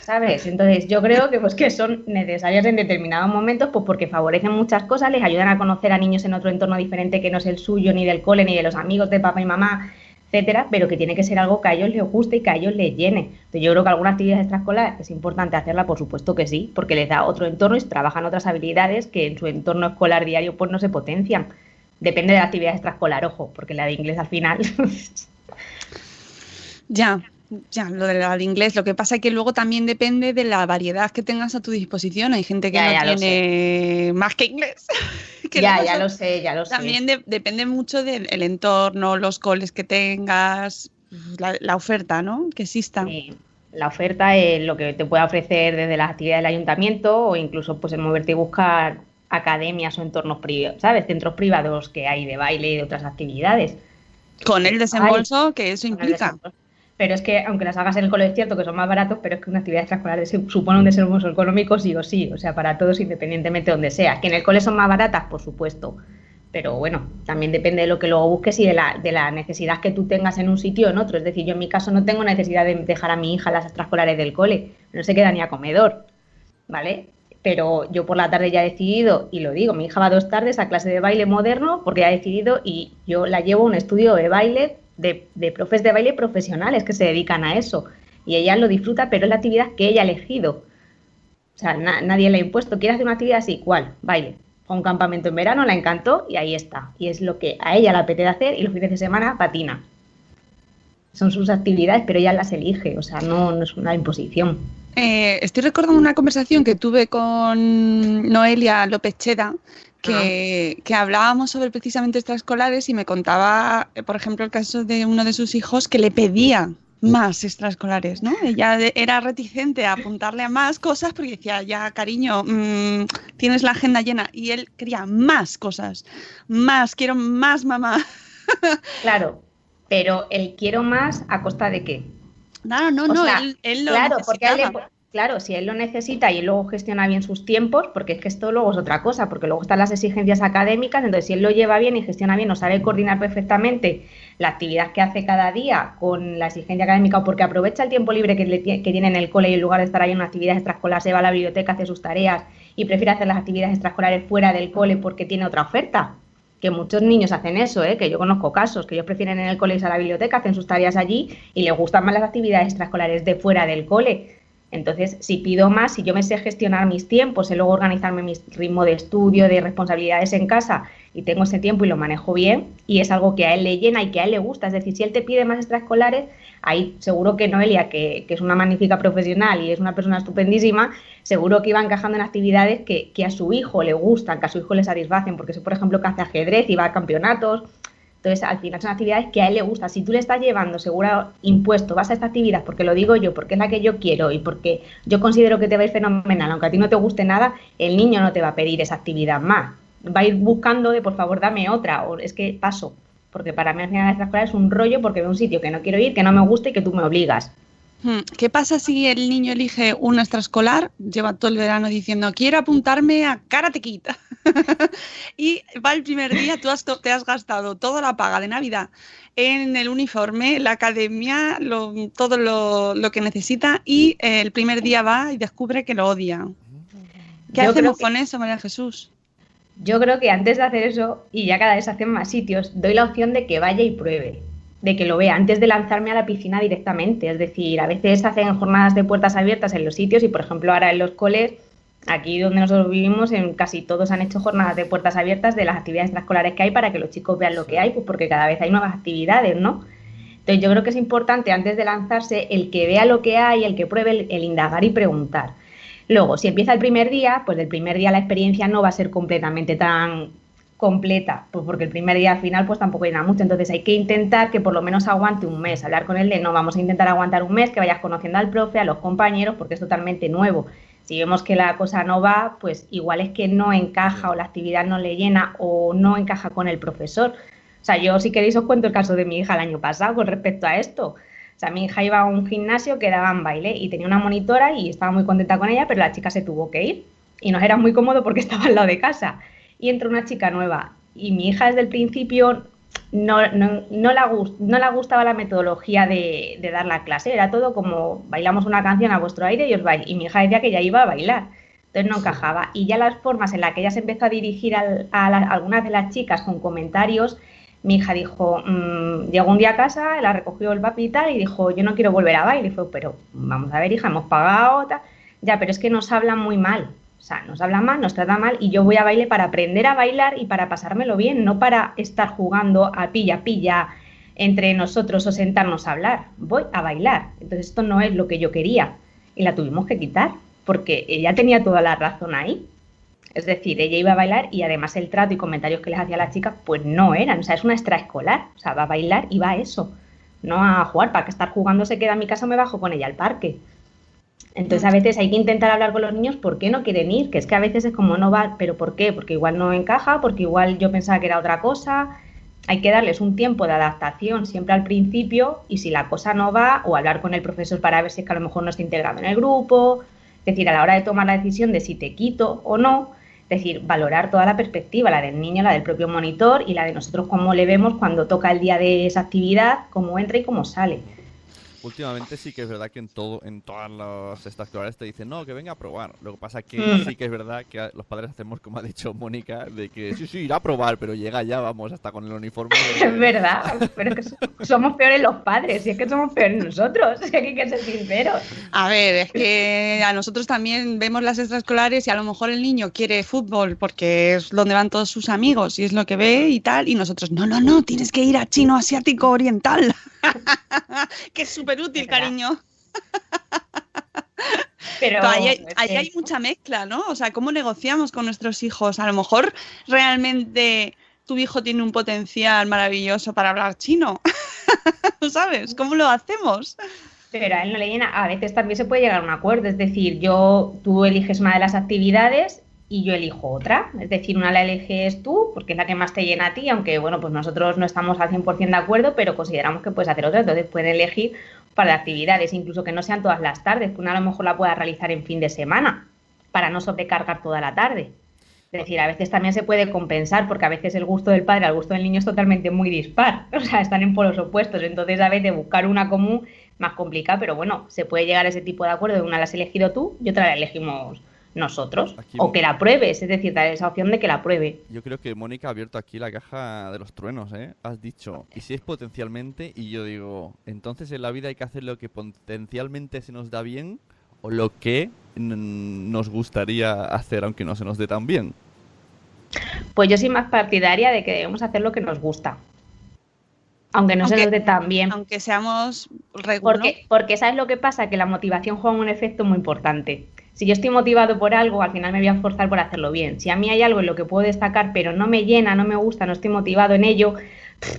¿Sabes? Entonces yo creo que pues que son necesarias en determinados momentos pues porque favorecen muchas cosas, les ayudan a conocer a niños en otro entorno diferente que no es el suyo, ni del cole, ni de los amigos de papá y mamá, etcétera, pero que tiene que ser algo que a ellos les guste y que a ellos les llene. Entonces yo creo que alguna actividad extraescolar es importante hacerla, por supuesto que sí, porque les da otro entorno y trabajan otras habilidades que en su entorno escolar diario pues no se potencian. Depende de la actividad extraescolar, ojo, porque la de inglés al final Ya, ya, lo del inglés. Lo que pasa es que luego también depende de la variedad que tengas a tu disposición. Hay gente que Ya, no ya tiene más que inglés. que ya, ya lo sé, ya lo sé. También de- depende mucho del el entorno, los coles que tengas, la, la oferta, ¿no? Que exista. Sí, la oferta es lo que te puede ofrecer desde las actividades del ayuntamiento o incluso pues el moverte y buscar academias o entornos privados, ¿sabes? Centros privados que hay de baile y de otras actividades. Con el desembolso que eso implica. Pero es que, aunque las hagas en el cole, es cierto que son más baratos, pero es que una actividad extraescolar se- supone un desembolso económico sí o sí, o sea, para todos independientemente de donde sea. Que en el cole son más baratas, por supuesto, pero bueno, también depende de lo que luego busques y de la, de la necesidad que tú tengas en un sitio o en otro. Es decir, yo en mi caso no tengo necesidad de dejar a mi hija las extraescolares del cole, no se queda ni a comedor, ¿vale? Pero yo por la tarde ya he decidido, y lo digo, mi hija va dos tardes a clase de baile moderno porque ha decidido y yo la llevo a un estudio de baile de, de profes de baile profesionales que se dedican a eso. Y ella lo disfruta, pero es la actividad que ella ha elegido. O sea, na- nadie le ha impuesto, quiere hacer una actividad así, ¿cuál? Baile. A un campamento en verano, la encantó y ahí está. Y es lo que a ella le apetece hacer y los fines de semana patina. Son sus actividades, pero ella las elige, o sea, no es una imposición. Eh, estoy recordando una conversación que tuve con Noelia López Cheda, que, que hablábamos sobre precisamente extraescolares y me contaba, eh, por ejemplo, el caso de uno de sus hijos que le pedía más extraescolares, ¿no? Ella era reticente a apuntarle a más cosas porque decía, ya, cariño, mm, tienes la agenda llena. Y él quería más cosas, más, quiero más mamá. Claro, pero el quiero más a costa de qué? No, no, O no, sea, él, él lo claro, porque él claro, si él lo necesita y él luego gestiona bien sus tiempos, porque es que esto luego es otra cosa, porque luego están las exigencias académicas, entonces si él lo lleva bien y gestiona bien o sabe coordinar perfectamente la actividad que hace cada día con la exigencia académica o porque aprovecha el tiempo libre que, le que tiene en el cole y en lugar de estar ahí en una actividad extraescolar se va a la biblioteca, hace sus tareas y prefiere hacer las actividades extraescolares fuera del cole porque tiene otra oferta. Que muchos niños hacen eso, ¿eh? que yo conozco casos, que ellos prefieren en el cole irse a la biblioteca, hacen sus tareas allí y les gustan más las actividades extraescolares de fuera del cole. Entonces, si pido más, si yo me sé gestionar mis tiempos, sé luego organizarme mi ritmo de estudio, de responsabilidades en casa y tengo ese tiempo y lo manejo bien y es algo que a él le llena y que a él le gusta. Es decir, si él te pide más extraescolares, ahí seguro que Noelia, que, que es una magnífica profesional y es una persona estupendísima, seguro que iba encajando en actividades que, que a su hijo le gustan, que a su hijo le satisfacen, porque sé, por ejemplo, que hace ajedrez y va a campeonatos. Entonces, al final son actividades que a él le gusta. Si tú le estás llevando seguro impuesto, vas a esta actividad porque lo digo yo, porque es la que yo quiero y porque yo considero que te va a ir fenomenal, aunque a ti no te guste nada, el niño no te va a pedir esa actividad más. Va a ir buscando de, por favor, dame otra, o es que paso. Porque para mí al final la extraescolar es un rollo porque veo un sitio que no quiero ir, que no me gusta y que tú me obligas. Hmm, ¿Qué pasa si el niño elige un extraescolar, lleva todo el verano diciendo quiero apuntarme a Karate Kid y va el primer día, tú has te has gastado toda la paga de Navidad en el uniforme, la academia, lo- todo lo, lo que necesita y eh, el primer día va y descubre que lo odia? ¿Qué Yo hacemos que- con eso, María Jesús? Yo creo que antes de hacer eso, y ya cada vez hacen más sitios, doy la opción de que vaya y pruebe, de que lo vea, antes de lanzarme a la piscina directamente. Es decir, a veces hacen jornadas de puertas abiertas en los sitios y, por ejemplo, ahora en los coles Aquí donde nosotros vivimos, en casi todos han hecho jornadas de puertas abiertas de las actividades extraescolares que hay para que los chicos vean lo que hay, pues porque cada vez hay nuevas actividades, ¿no? Entonces yo creo que es importante antes de lanzarse el que vea lo que hay, el que pruebe, el, el indagar y preguntar. Luego, si empieza el primer día, pues del primer día la experiencia no va a ser completamente tan completa, pues porque el primer día al final pues tampoco llena mucho, entonces hay que intentar que por lo menos aguante un mes, hablar con él de no, vamos a intentar aguantar un mes, que vayas conociendo al profe, a los compañeros, porque es totalmente nuevo. Si vemos que la cosa no va, pues igual es que no encaja o la actividad no le llena o no encaja con el profesor. O sea, yo si queréis os cuento el caso de mi hija el año pasado con respecto a esto. O sea, mi hija iba a un gimnasio que daban baile y tenía una monitora y estaba muy contenta con ella, pero la chica se tuvo que ir y nos era muy cómodo porque estaba al lado de casa y entra una chica nueva. Y mi hija desde el principio no, no, no, la, no la gustaba la metodología de, de, dar la clase, era todo como bailamos una canción a vuestro aire y os vais. Y mi hija decía que ya iba a bailar, entonces no encajaba. Y ya las formas en las que ella se empezó a dirigir al, a, la, a, algunas de las chicas con comentarios, mi hija dijo, mmm, llegó un día a casa, la recogió el papi y tal, y dijo, yo no quiero volver a bailar. Y fue, pero vamos a ver, hija, hemos pagado, tal. ya, pero es que nos hablan muy mal. O sea, nos habla mal, nos trata mal y yo voy a baile para aprender a bailar y para pasármelo bien, no para estar jugando a pilla, pilla entre nosotros o sentarnos a hablar. Voy a bailar. Entonces esto no es lo que yo quería y la tuvimos que quitar porque ella tenía toda la razón ahí. Es decir, ella iba a bailar y además el trato y comentarios que les hacía a las chicas pues no eran. O sea, es una extraescolar. O sea, va a bailar y va a eso. No a jugar. Para que estar jugando se queda en mi casa me bajo con ella al parque. Entonces a veces hay que intentar hablar con los niños por qué no quieren ir, que es que a veces es como no va, pero ¿por qué? Porque igual no encaja, porque igual yo pensaba que era otra cosa. Hay que darles un tiempo de adaptación siempre al principio y si la cosa no va, o hablar con el profesor para ver si es que a lo mejor no está integrado en el grupo. Es decir, a la hora de tomar la decisión de si te quito o no, es decir, valorar toda la perspectiva, la del niño, la del propio monitor y la de nosotros cómo le vemos cuando toca el día de esa actividad, cómo entra y cómo sale últimamente sí que es verdad que en todo, en todas las extraescolares te dicen, no, que venga a probar. Lo que pasa es que mm. sí que es verdad que los padres hacemos, como ha dicho Mónica, de que sí, sí, irá a probar, pero llega ya, vamos, hasta con el uniforme. Es verdad, pero es que somos peores los padres, y es que somos peores nosotros, es que hay que ser sinceros. A ver, es que a nosotros también vemos las extraescolares y a lo mejor el niño quiere fútbol porque es donde van todos sus amigos y es lo que ve y tal, y nosotros, no, no, no, tienes que ir a chino, asiático, oriental. que es súper útil, cariño. Pero, ahí, hay, ahí hay mucha mezcla, ¿no? O sea, ¿cómo negociamos con nuestros hijos? A lo mejor realmente tu hijo tiene un potencial maravilloso para hablar chino. ¿Sabes? ¿Cómo lo hacemos? Pero a él no le llena. A veces también se puede llegar a un acuerdo. Es decir, yo, tú eliges una de las actividades y yo elijo otra. Es decir, una la eliges tú porque es la que más te llena a ti, aunque bueno, pues nosotros no estamos al 100% de acuerdo, pero consideramos que puedes hacer otra. Entonces pueden elegir para actividades, incluso que no sean todas las tardes, que una a lo mejor la pueda realizar en fin de semana para no sobrecargar toda la tarde. Es decir, a veces también se puede compensar porque a veces el gusto del padre al gusto del niño es totalmente muy dispar, o sea, están en polos opuestos, entonces a veces buscar una común más complicada, pero bueno, se puede llegar a ese tipo de acuerdo, una la has elegido tú y otra la elegimos nosotros. Aquí, o que la pruebes, es decir, dar esa opción de que la pruebe. Yo creo que Mónica ha abierto aquí la caja de los truenos, ¿eh? Has dicho, y si es potencialmente, y yo digo, entonces en la vida hay que hacer lo que potencialmente se nos da bien o lo que nos gustaría hacer aunque no se nos dé tan bien. Pues yo soy más partidaria de que debemos hacer lo que nos gusta. Aunque no aunque, se nos dé tan bien. Aunque seamos porque, porque ¿sabes lo que pasa? Que la motivación juega un efecto muy importante. Si yo estoy motivado por algo, al final me voy a esforzar por hacerlo bien. Si a mí hay algo en lo que puedo destacar, pero no me llena, no me gusta, no estoy motivado en ello,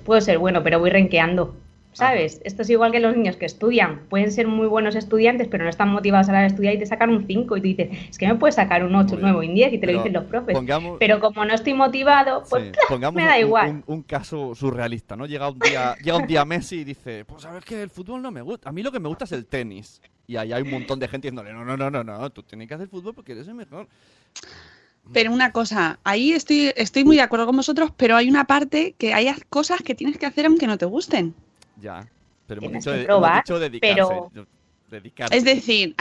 puedo ser bueno, pero voy renqueando. ¿Sabes? Esto es igual que los niños que estudian. Pueden ser muy buenos estudiantes, pero no están motivados a la hora de estudiar y te sacan un 5 y tú dices, es que me puedes sacar un 8, un 9, un 10 y te lo dicen los profes. Pongamos... Pero como no estoy motivado, pues sí, me da un, igual. Un, un, caso surrealista, ¿no? Llega un día, llega un día Messi y dice, pues sabes que el fútbol no me gusta. A mí lo que me gusta es el tenis. Y ahí hay un montón de gente diciéndole, no, no, no, no, no, tú tienes que hacer fútbol porque eres el mejor. Pero una cosa, ahí estoy, estoy muy de acuerdo con vosotros, pero hay una parte que hay cosas que tienes que hacer aunque no te gusten. Ya, pero hemos dicho, de, probar, hemos dicho dedicarse. Pero... Dedicarse. Es decir,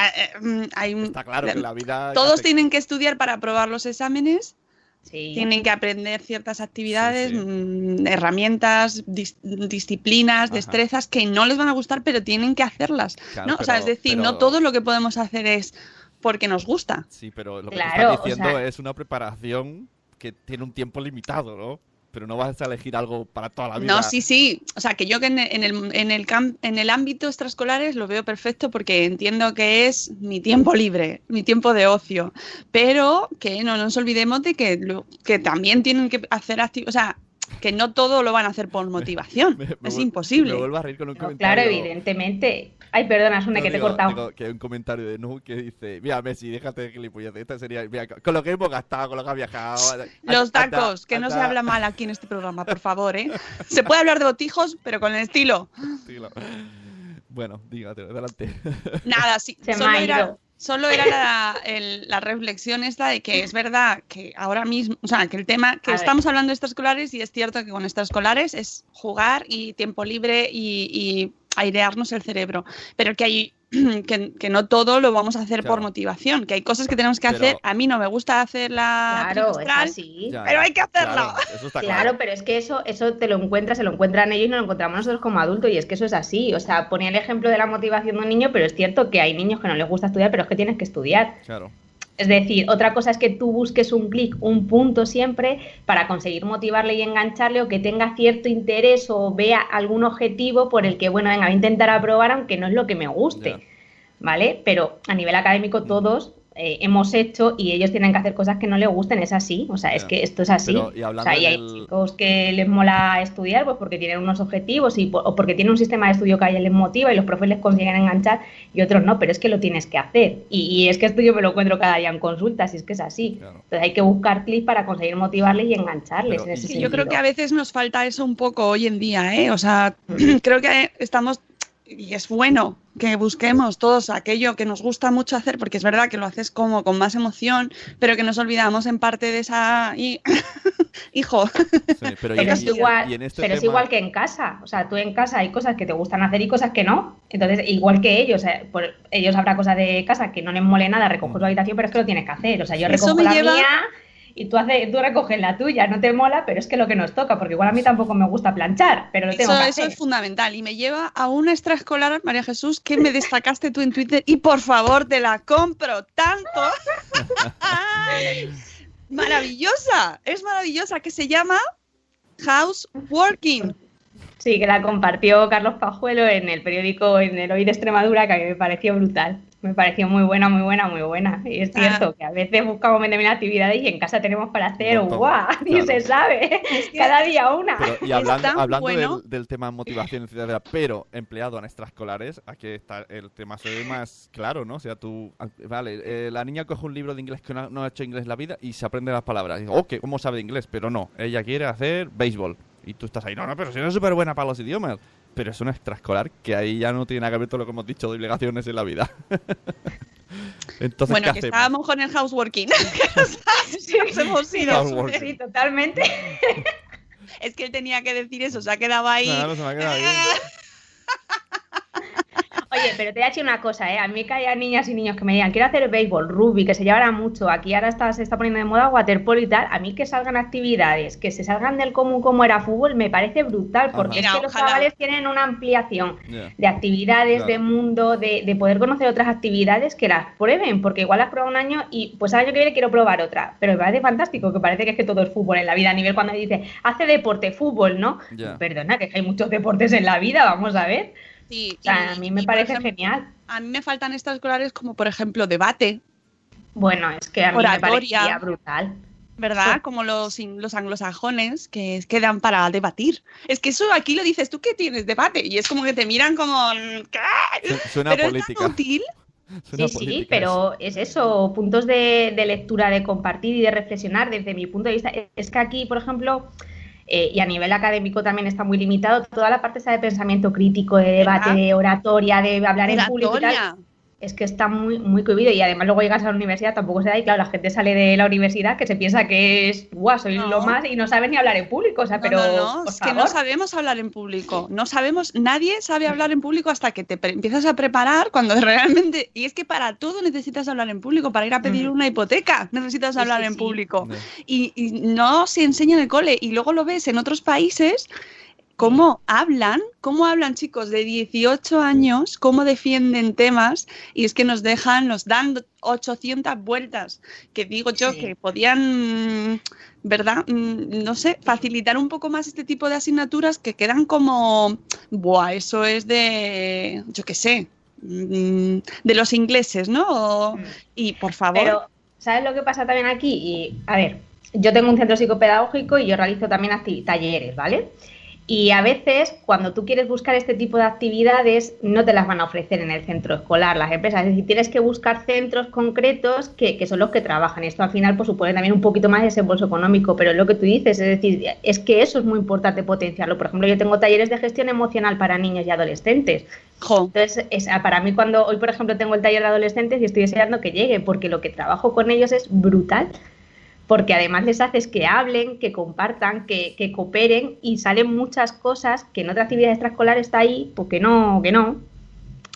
hay un, Está claro que la vida... Todos hace... tienen que estudiar para aprobar los exámenes, sí. tienen que aprender ciertas actividades, sí, sí. Mmm, herramientas, dis, disciplinas, Ajá. destrezas que no les van a gustar, pero tienen que hacerlas. Claro, ¿no? Pero, o sea, es decir, pero... no todo lo que podemos hacer es porque nos gusta. Sí, pero lo que Claro, te o estás diciendo sea- es una preparación que tiene un tiempo limitado, ¿no? Pero no vas a elegir algo para toda la vida. No, sí, sí. O sea, que yo que en, el, en, el en el ámbito extraescolares lo veo perfecto porque entiendo que es mi tiempo libre, mi tiempo de ocio. Pero que no nos olvidemos de que, que también tienen que hacer actividades. O sea, que no todo lo van a hacer por motivación. Me- me es imposible. Me vuelvo a reír con un No, comentario. claro, evidentemente. Ay, perdona, No, que te he cortado. digo que hay un comentario de Nu que dice, mira Messi, déjate de gilipollas, esta sería, mira, con lo que hemos gastado, con lo que ha viajado. Los anda- tacos, que no se habla mal aquí en este programa, por favor, ¿eh? Se puede hablar de botijos, pero con el estilo. Bueno, dígate, adelante. Nada, sí. Se me ha era, ido. Solo era la, el- la reflexión esta de que es verdad que ahora mismo, o sea, que el tema, que A ver. estamos hablando de extraescolares y es cierto que con extraescolares es jugar y tiempo libre y, y airearnos el cerebro, pero que hay que, que no todo lo vamos a hacer por motivación, que hay cosas que tenemos que Pero- hacer. A mí no me gusta hacer la Claro, así. Pero hay que hacerla. Claro, eso está Claro, claro. pero es que eso, eso te lo encuentras, se lo encuentran ellos y no lo encontramos nosotros como adultos, y es que eso es así. O sea, ponía el ejemplo de la motivación de un niño, pero es cierto que hay niños que no les gusta estudiar, pero es que tienes que estudiar. Claro. Es decir, otra cosa es que tú busques un clic, un punto siempre para conseguir motivarle y engancharle o que tenga cierto interés o vea algún objetivo por el que, bueno, venga, voy a intentar aprobar aunque no es lo que me guste. ¿Vale? Pero a nivel académico todos eh, hemos hecho y ellos tienen que hacer cosas que no les gusten, es así. O sea, es que esto es así. Pero, y o sea, y hay del- chicos que les mola estudiar pues porque tienen unos objetivos y, o porque tienen un sistema de estudio que a ellos les motiva y los profes les consiguen enganchar y otros no, pero es que lo tienes que hacer. Y, y es que esto yo me lo encuentro cada día en consultas y es que es así. Claro. Entonces hay que buscar clics para conseguir motivarles y engancharles Pero, en ese Sí, sentido. yo creo que a veces nos falta eso un poco hoy en día, ¿eh? O sea, creo que estamos, y es bueno que busquemos todos aquello que nos gusta mucho hacer, porque es verdad que lo haces como con más emoción, pero que nos olvidamos en parte de esa... y- Hijo, Sí, pero, Pero es y- y igual, en este pero es igual que en casa. O sea, tú en casa hay cosas que te gustan hacer y cosas que no. Entonces, igual que ellos, eh, por- ellos habrá cosas de casa que no les mole nada recoger su habitación, pero es que lo tienes que hacer. O sea, yo Eso recojo me la lleva- mía y tú, haces, tú recoges la tuya. No te mola, pero es que lo que nos toca, porque igual a mí tampoco me gusta planchar, pero lo tengo eso, que eso hacer. es fundamental. Y me lleva a una extraescolar, María Jesús, que me destacaste tú en Twitter y por favor te la compro tanto. maravillosa, es maravillosa, que se llama Houseworking. Sí, que la compartió Carlos Pajuelo en el periódico En el Hoy de Extremadura, que a mí me pareció brutal. Me pareció muy buena, muy buena, muy buena. Y es Ah. cierto que a veces buscamos determinadas actividades y en casa tenemos para hacer, ¡guau! Ni claro. se sabe. que- Cada día una. Pero, y hablando, hablando bueno. del, del tema motivación, etcétera, pero empleado en extraescolares, aquí está el tema se ve más claro, ¿no? O sea, tú, ah, vale, eh, la niña coge un libro de inglés que no, no ha hecho inglés en la vida y se aprende las palabras. Y dice, ok, ¿cómo sabe de inglés? Pero no, ella quiere hacer béisbol. Y tú estás ahí, no, no, pero si no es súper buena para los idiomas. Pero es una extraescolar que ahí ya no tiene nada que ver todo lo que hemos dicho de obligaciones en la vida. Entonces, bueno, ¿qué que hacemos? estábamos con el houseworking. Sí, nos hemos ido. Sí, totalmente. Es que él tenía que decir eso, se ha quedado ahí. Claro, se me ha quedado bien. Oye, pero te voy a decir una cosa, ¿eh? A mí que haya niñas y niños que me digan, quiero hacer béisbol, rugby, que se llevará mucho, aquí ahora está, se está poniendo de moda waterpolo y tal, a mí que salgan actividades, que se salgan del común como era fútbol, me parece brutal, porque Mira, es que los ojalá. chavales tienen una ampliación de actividades, Claro. de mundo, de, de poder conocer otras actividades que las prueben, porque igual las pruebas un año y pues al año que viene quiero probar otra, pero me parece fantástico, que parece que es que todo es fútbol en la vida, a nivel cuando dice, hace deporte, fútbol, ¿no? Ya. Perdona, que hay muchos deportes en la vida, vamos a ver. Sí, O sea, y- a mí me parece ejemplo, genial. A mí me faltan extraescolares como, por ejemplo, debate, Bueno, es que a mí me Oratoria. parecía brutal. ¿verdad? Sí. Como los, los anglosajones que quedan para debatir. Es que eso aquí lo dices, ¿tú qué tienes? Debate. Y es como que te miran como... ¿qué? Su- Suena Pero es política. tan útil. Suena sí, sí, política pero es eso, puntos de, de lectura, de compartir y de reflexionar desde mi punto de vista. Es que aquí, por ejemplo, eh, y a nivel académico también está muy limitado, toda la parte esa de pensamiento crítico, de debate, ¿Verdad? de oratoria, de hablar en público y tal, Oratoria. Es que está muy, muy cohibido y además luego llegas a la universidad, tampoco se da y claro, la gente sale de la universidad que se piensa que es, guau, soy No. lo más y no sabe ni hablar en público, o sea, No, pero no, no, por es que no sabemos hablar en público. No sabemos, nadie sabe hablar en público hasta que te pre- empiezas a preparar cuando realmente. Y es que para todo necesitas hablar en público. Para ir a pedir una hipoteca necesitas hablar sí, en público. Y, y no se enseña en el cole. Y luego lo ves en otros países cómo hablan, cómo hablan chicos de 18 años, cómo defienden temas y es que nos dejan, nos dan 800 vueltas, que digo yo que podían, ¿verdad? Mm, no sé, facilitar un poco más este tipo de asignaturas que quedan como, buah, eso es de, yo qué sé, mm, de los ingleses, ¿no? Mm. Y por favor. Pero, ¿sabes lo que pasa también aquí? Y, a ver, yo tengo un centro psicopedagógico y yo realizo también talleres, ¿vale? Y a veces, cuando tú quieres buscar este tipo de actividades, no te las van a ofrecer en el centro escolar las empresas. Es decir, tienes que buscar centros concretos que, que son los que trabajan. Esto al final pues, supone también un poquito más de desembolso económico. Pero es lo que tú dices, es decir, es que eso es muy importante potenciarlo. Por ejemplo, yo tengo talleres de gestión emocional para niños y adolescentes. Jo, Entonces, es, para mí cuando hoy, por ejemplo, tengo el taller de adolescentes y estoy deseando que llegue, porque lo que trabajo con ellos es brutal, porque además les haces que hablen, que compartan, que, que cooperen y salen muchas cosas que en otra actividad extraescolar está ahí, porque no, que no.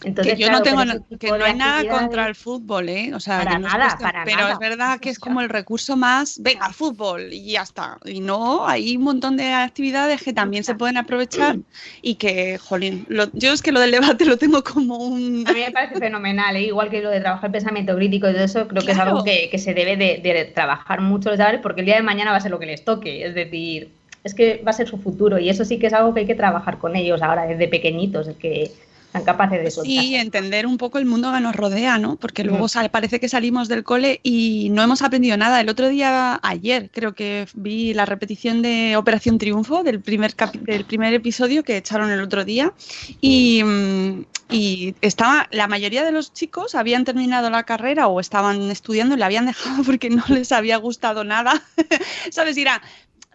Entonces, que yo claro, no tengo que no hay nada contra el fútbol, ¿eh? O sea, Para no nada, cuestión- para pero nada. es verdad que es como el recurso más, venga, fútbol y ya está. Y no, hay un montón de actividades que también se pueden aprovechar y que, jolín, lo- yo es que lo del debate lo tengo como un... A mí me parece fenomenal, ¿eh? igual que lo de trabajar el pensamiento crítico y todo eso, creo que es algo que, que se debe de, de trabajar mucho los chavales porque el día de mañana va a ser lo que les toque, es decir, es que va a ser su futuro y eso sí que es algo que hay que trabajar con ellos ahora desde pequeñitos, el que sean capaces de soltar. Sí, entender un poco el mundo que nos rodea, ¿no? Porque luego sale- parece que salimos del cole y no hemos aprendido nada. El otro día, ayer, creo que vi la repetición de Operación Triunfo, del primer, del primer episodio que echaron el otro día. Y, mm, y estaba, la mayoría de los chicos habían terminado la carrera o estaban estudiando y la habían dejado porque no les había gustado nada. ¿Sabes? Y era,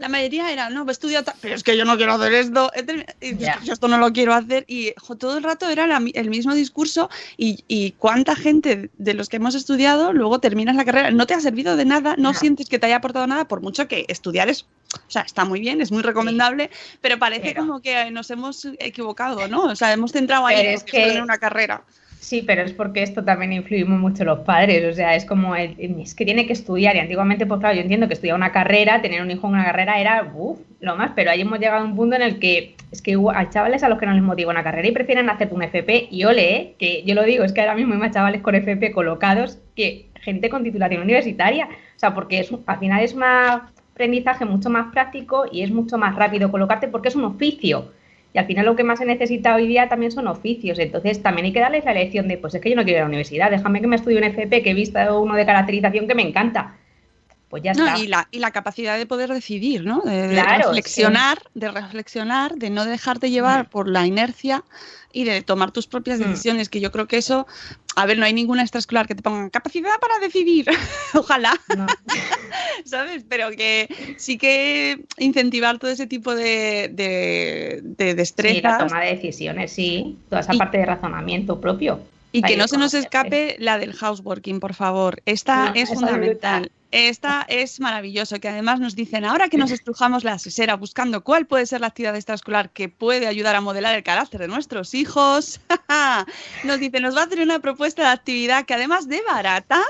la mayoría era, no, pues estudio, tal", pero es que yo no quiero hacer esto, he termi- y es que Ya. yo esto no lo quiero hacer. Y jo, todo el rato era la el mismo discurso. Y, y cuánta gente de los que hemos estudiado luego terminas la carrera, no te ha servido de nada, no No. sientes que te haya aportado nada, por mucho que estudiar es, o sea, está muy bien, es muy recomendable, pero parece Pero- como que nos hemos equivocado, ¿no? O sea, hemos centrado ahí en es que una carrera. Sí, pero es porque esto también influimos mucho los padres, o sea, es como, el, es que tiene que estudiar y antiguamente, pues claro, yo entiendo que estudiar una carrera, tener un hijo en una carrera era, uff, lo más, pero ahí hemos llegado a un punto en el que es que hay chavales a los que no les motiva una carrera y prefieren hacer un FP y ole, ¿eh? que yo lo digo, es que ahora mismo hay más chavales con FP colocados que gente con titulación universitaria, o sea, porque es, al final es un aprendizaje mucho más práctico y es mucho más rápido colocarte porque es un oficio. Y al final lo que más se necesita hoy día también son oficios. Entonces también hay que darles la elección de, pues es que yo no quiero ir a la universidad, déjame que me estudie un FP, que he visto uno de caracterización que me encanta. Pues ya No, está. y, la, y la capacidad de poder decidir, ¿no? De, reflexionar, de reflexionar, de no dejarte llevar por la inercia y de tomar tus propias Mm. decisiones, que yo creo que eso, a ver, no hay ninguna extraescolar que te ponga capacidad para decidir, ojalá, No. ¿sabes? Pero que sí que incentivar todo ese tipo de, de, de Sí, la destrezas toma de decisiones, sí. Toda esa Y- parte de razonamiento propio. Y que no que se nos escape la del houseworking, por favor. Esta No, es fundamental. Esta es maravilloso, que además nos dicen, ahora que nos estrujamos la sesera buscando cuál puede ser la actividad extraescolar que puede ayudar a modelar el carácter de nuestros hijos, nos dicen, nos va a hacer una propuesta de actividad que además de barata,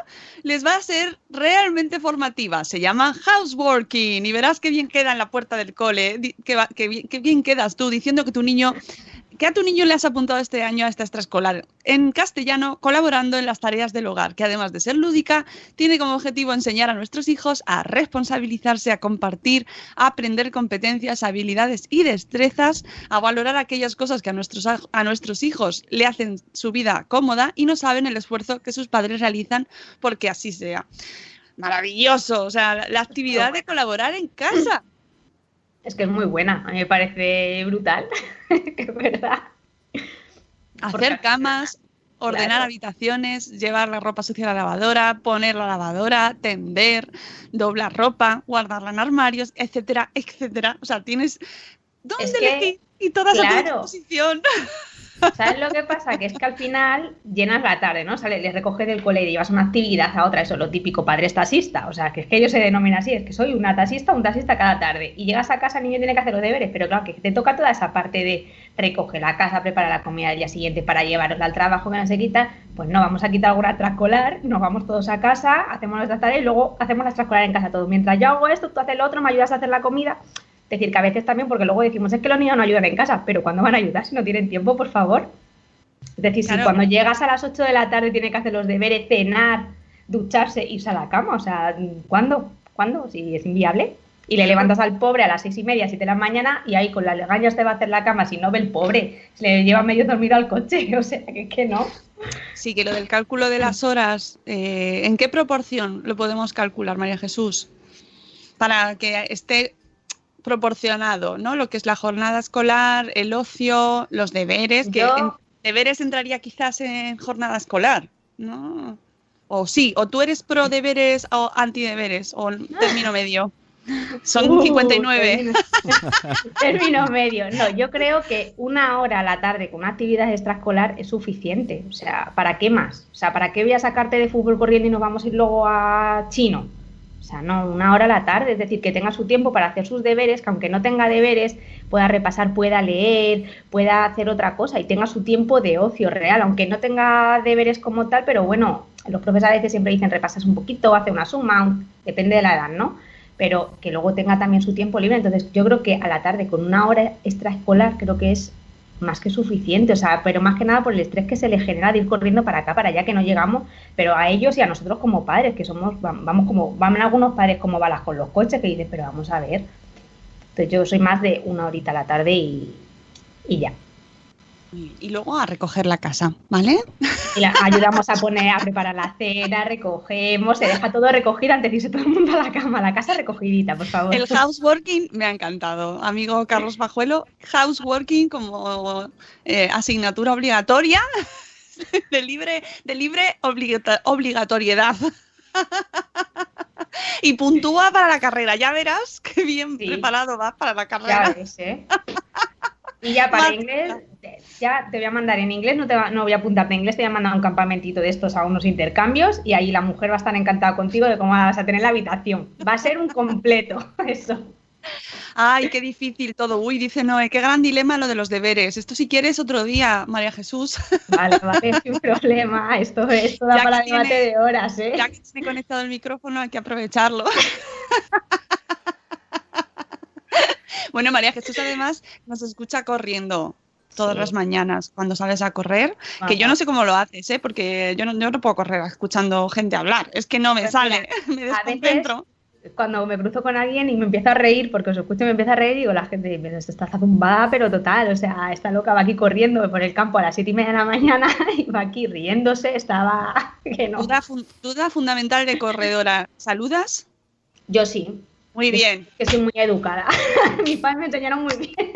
les va a ser realmente formativa. Se llama houseworking y verás qué bien queda en la puerta del cole, qué bien, qué bien quedas tú diciendo que tu niño ¿Qué a tu niño le has apuntado este año a esta extraescolar? En castellano, colaborando en las tareas del hogar, que además de ser lúdica, tiene como objetivo enseñar a nuestros hijos a responsabilizarse, a compartir, a aprender competencias, habilidades y destrezas, a valorar aquellas cosas que a nuestros, a nuestros hijos le hacen su vida cómoda y no saben el esfuerzo que sus padres realizan porque así sea. Maravilloso, o sea, la actividad de colaborar en casa. Es que es muy buena. A mí me parece brutal. es verdad. Hacer camas, ordenar claro. habitaciones, llevar la ropa sucia a la lavadora, poner la lavadora, tender, doblar ropa, guardarla en armarios, etcétera, etcétera. O sea, tienes dónde Es que, elegir y todas a tu claro. disposición. ¿Sabes lo que pasa? Que es que al final llenas la tarde, ¿no? Sale, les recoges del cole y llevas una actividad a otra, eso es lo típico, padre es taxista. O sea, que es que ellos se denominan así, es que soy una taxista, un taxista cada tarde. Y llegas a casa, el niño tiene que hacer los deberes, pero claro, que te toca toda esa parte de recoger la casa, preparar la comida del día siguiente para llevarosla al trabajo que no se quita. Pues no, vamos a quitar alguna extraescolar, nos vamos todos a casa, hacemos nuestras tareas y luego hacemos la extraescolar en casa todos. Mientras yo hago esto, tú haces lo otro, me ayudas a hacer la comida. Es decir, que a veces también, porque luego decimos, es que los niños no ayudan en casa, pero ¿cuándo van a ayudar si no tienen tiempo, por favor? Es decir, si cuando llegas a las 8 de la tarde tiene que hacer los deberes, cenar, ducharse, irse a la cama, o sea, ¿cuándo? ¿Cuándo? Si es inviable. Y le levantas al pobre a las seis y media, siete de la mañana, y ahí con las legañas te va a hacer la cama, si no ve el pobre, se le lleva medio dormido al coche, o sea, que, que no. Sí, que lo del cálculo de las horas, eh, ¿en qué proporción lo podemos calcular, María Jesús? Para que esté proporcionado, ¿no? Lo que es la jornada escolar, el ocio, los deberes, que Yo- en- deberes entraría quizás en jornada escolar, ¿no? O sí, o tú eres pro deberes o anti deberes, o término medio. Son Uh, 59. Término, término medio. No, yo creo que una hora a la tarde con una actividad extraescolar es suficiente. O sea, ¿para qué más? O sea, ¿para qué voy a sacarte de fútbol corriendo y nos vamos a ir luego a chino? O sea, no, una hora a la tarde, es decir, que tenga su tiempo para hacer sus deberes, que aunque no tenga deberes, pueda repasar, pueda leer, pueda hacer otra cosa y tenga su tiempo de ocio real, aunque no tenga deberes como tal, pero bueno, los profesores a veces siempre dicen repasas un poquito, hace una suma, depende de la edad, ¿no? Pero que luego tenga también su tiempo libre. Entonces, yo creo que a la tarde con una hora extraescolar creo que es más que suficiente, o sea, pero más que nada por el estrés que se le genera de ir corriendo para acá, para allá, que no llegamos, pero a ellos y a nosotros como padres, que somos, vam- vamos como, van algunos padres como balas con los coches, que dices, pero vamos a ver. Entonces yo soy más de una horita a la tarde y, y ya. Y luego a recoger la casa, ¿vale? Y la ayudamos a poner, a preparar la cena, recogemos, se deja todo recogido antes de irse todo el mundo a la cama, la casa recogidita, por favor. El houseworking me ha encantado. Amigo Carlos Bajuelo, houseworking como eh, asignatura obligatoria de libre, de libre obligatoriedad. y puntúa para la carrera. Ya verás qué bien Sí. preparado vas para la Ya carrera. ves, ¿eh? Y ya para inglés, ya te voy a mandar en inglés, no, te va- no voy a apuntarte en inglés, te voy a mandar a un campamentito de estos a unos intercambios y ahí la mujer va a estar encantada contigo de cómo vas a tener la habitación. Va a ser un completo, eso. Ay, qué difícil todo. Uy, dice Noé, qué gran dilema lo de los deberes. Esto si quieres otro día, María Jesús. Vale, vale, sin problema. Esto, esto da Ya para debate tiene- de horas, ¿eh? Ya que tiene conectado el micrófono, hay que aprovecharlo. bueno, María Jesús además nos escucha corriendo todas Sí. las mañanas cuando sales a correr, Ajá. que yo no sé cómo lo haces, ¿eh? porque yo no, yo no puedo correr escuchando gente hablar, es que no me Pues sale, me desconcentro. Cuando me cruzo con alguien y me empiezo a reír, porque os escucho y me empieza a reír, digo, la gente "Pero esto está zumbada, pero total, o sea, está loca, va aquí corriendo por el campo a las siete y media de la mañana y va aquí riéndose, estaba que no. Duda, fun- duda fundamental de corredora, ¿saludas? Yo sí, Muy bien. que soy muy educada. Mis padres me enseñaron muy bien.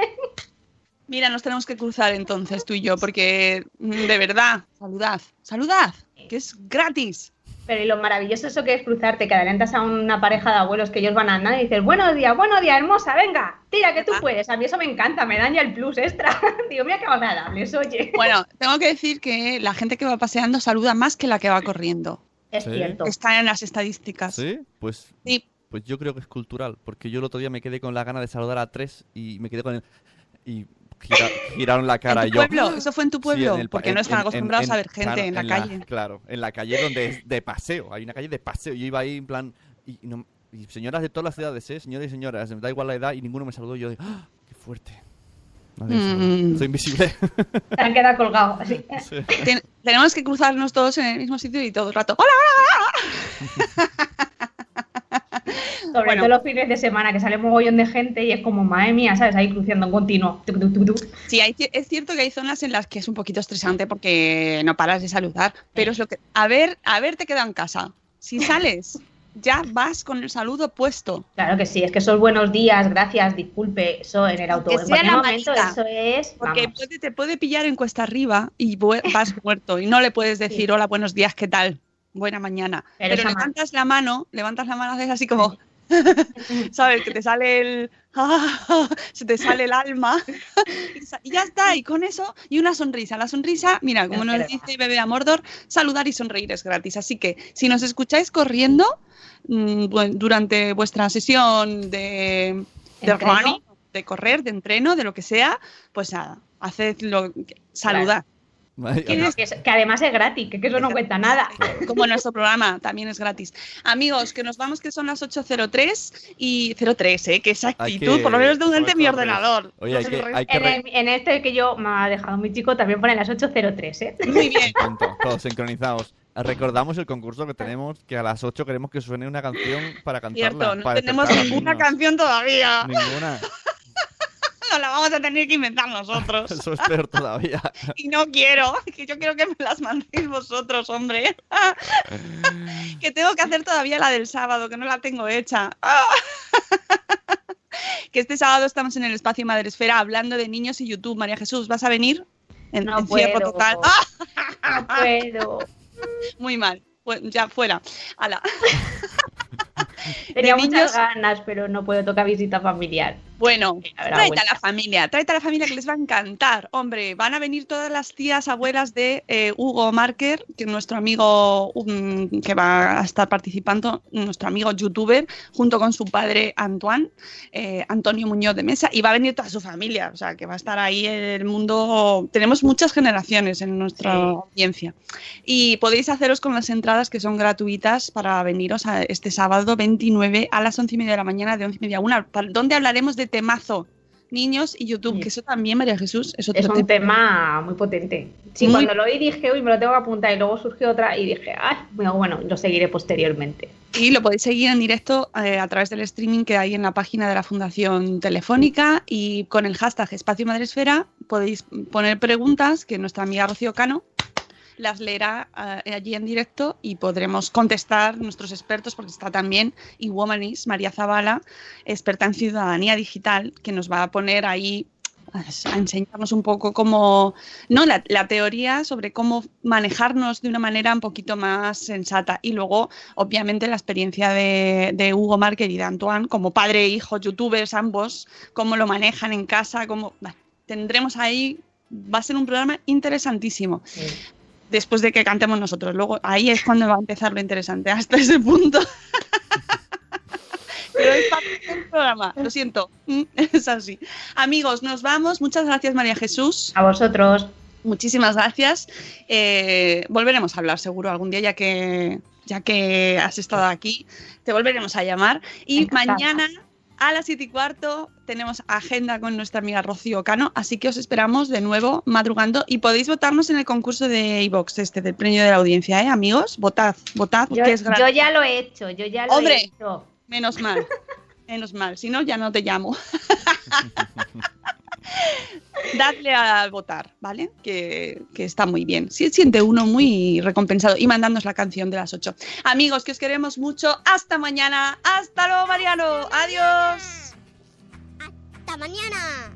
Mira, nos tenemos que cruzar entonces tú y yo, porque mm, de verdad, saludad, saludad, que es gratis. Pero y lo maravilloso eso que es cruzarte, que adelantas a una pareja de abuelos que ellos van a andar y dices, buenos días, buenos días, hermosa, venga, tira que tú Ah. puedes. A mí eso me encanta, me daña el plus extra. Digo, mira qué agradables, oye. Bueno, tengo que decir que la gente que va paseando saluda más que la que va corriendo. Es Sí. cierto. Está en las estadísticas. ¿Sí? Pues, Sí. Pues yo creo que es cultural, porque yo el otro día me quedé con la gana de saludar a tres y me quedé con el... Y gira- giraron la cara ¿En y tu yo... pueblo? ¿Eso fue en tu Sí, pueblo? en el Porque en- no están acostumbrados en- a ver gente claro, en la calle. claro, en la calle donde es de paseo. Hay una calle de paseo. Yo iba ahí en plan. Y, y no- y señoras de todas las edades, ¿eh? Señores y señoras, me da igual la edad y ninguno me saludó. Y yo de. ¡Ah! ¡Qué fuerte! Mm. Soy invisible. Se han quedado colgados. así. Sí. Tien- tenemos que cruzarnos todos en el mismo sitio y todo el rato. ¡Hola! Sobre Bueno. todo los fines de semana que sale un mogollón de gente y es como, madre mía, ¿sabes? Ahí cruciendo en continuo. Tuc, tuc, tuc, tuc. Sí, hay es cierto que hay zonas en las que es un poquito estresante porque no paras de saludar, pero es lo que... A ver, a ver, te quedado en casa. Si sales, ya vas con el saludo puesto. Claro que sí, es que esos buenos días, gracias, disculpe, eso en el autobús. En sea cualquier momento, manita. eso es. Porque puede- te puede pillar en cuesta arriba y vas muerto y no le puedes decir hola, buenos días, ¿qué tal? Buena mañana. Pero levantas la mano, levantas la mano, haces así como, ¿sabes? Que te sale el... se te sale el alma y ya está, y con eso, y una sonrisa. La sonrisa, mira, como nos dice Bebé a Mordor, saludar y sonreír es gratis. Así que si nos escucháis corriendo mm, durante vuestra sesión de, de running, de correr, de entreno, de lo que sea, pues nada, haced lo saludar. Que, es- que además es gratis, que, que eso no cuenta nada. Como nuestro programa, también es gratis. Amigos, que nos vamos que son las 8.03 y 03, ¿eh? Que esa actitud, que- por lo menos de un ente mi ordenador. Oye, hay que, hay que En, el- en este que yo me ha dejado mi chico también pone las 8.03, ¿eh? Muy bien. Punto, todos sincronizados. Recordamos el concurso que tenemos, que a las 8 queremos que suene una canción para cantarla. Cierto, no para tenemos ninguna canción todavía. Ninguna. No la vamos a tener que inventar nosotros. Eso es peor todavía. Y no quiero, que yo quiero que me las mandéis vosotros, hombre. que tengo que hacer todavía la del sábado, que no la tengo hecha. que este sábado estamos en el espacio Madresfera hablando de niños y YouTube. María Jesús, ¿vas a venir? En No puedo. total. No puedo. Muy mal. Pues ya fuera. Ala. Tenía muchas niños- ganas, pero no puedo tocar visita familiar. Bueno, tráete a la familia, tráete a la familia que les va a encantar. Hombre, van a venir todas las tías abuelas de eh, Hugo Marker, que es nuestro amigo um, que va a estar participando, nuestro amigo youtuber, junto con su padre Antoine, eh, Antonio Muñoz de Mesa, y va a venir toda su familia, o sea, que va a estar ahí el mundo. Tenemos muchas generaciones en nuestra Sí. audiencia. Y podéis haceros con las entradas que son gratuitas para veniros a este sábado 29 a las 11 y media de la mañana, de 11 y media a una, pa- donde hablaremos de temazo. Niños y YouTube, Sí. que eso también, María Jesús, es otro Es un tema. tema muy potente. Sí, Muy- cuando lo oí dije, uy, me lo tengo que apuntar y luego surgió otra y dije, ay, bueno, bueno, lo seguiré posteriormente. Y lo podéis seguir en directo eh, a través del streaming que hay en la página de la Fundación Telefónica y con el hashtag Espacio Madresfera podéis poner preguntas que nuestra amiga Rocío Cano las leerá eh, allí en directo y podremos contestar nuestros expertos porque está también y Womanis, María Zavala, experta en ciudadanía digital, que nos va a poner ahí a enseñarnos un poco cómo, no, la, teoría sobre cómo manejarnos de una manera un poquito más sensata. Y luego, obviamente, la experiencia de, Hugo Márquez y de Antoine, como padre e hijo, youtubers ambos, cómo lo manejan en casa, cómo tendremos ahí, va a ser un programa interesantísimo. Después de que cantemos nosotros. Luego ahí es cuando va a empezar lo interesante, hasta ese punto. Pero es parte del programa, lo siento, Mm, es así. Amigos, nos vamos. Muchas gracias, María Jesús. A vosotros. Muchísimas gracias. Eh, volveremos a hablar seguro algún día, ya que, ya que has estado aquí. Te volveremos a llamar. Y Encantada. mañana a las 7 y cuarto tenemos agenda con nuestra amiga Rocío Cano, así que os esperamos de nuevo madrugando y podéis votarnos en el concurso de iVox, este del premio de la audiencia, ¿eh, amigos? Votad, votad, Yo, porque es gratis. yo ya lo he hecho, yo ya lo Hombre. he hecho. Menos mal, menos mal, si no ya no te llamo. Dadle a votar, ¿vale? Que, que está muy bien. Siente uno muy recompensado. Y mandadnos la canción de las 8. Amigos, que os queremos mucho. Hasta mañana. Hasta luego, Mariano. Adiós. Hasta mañana.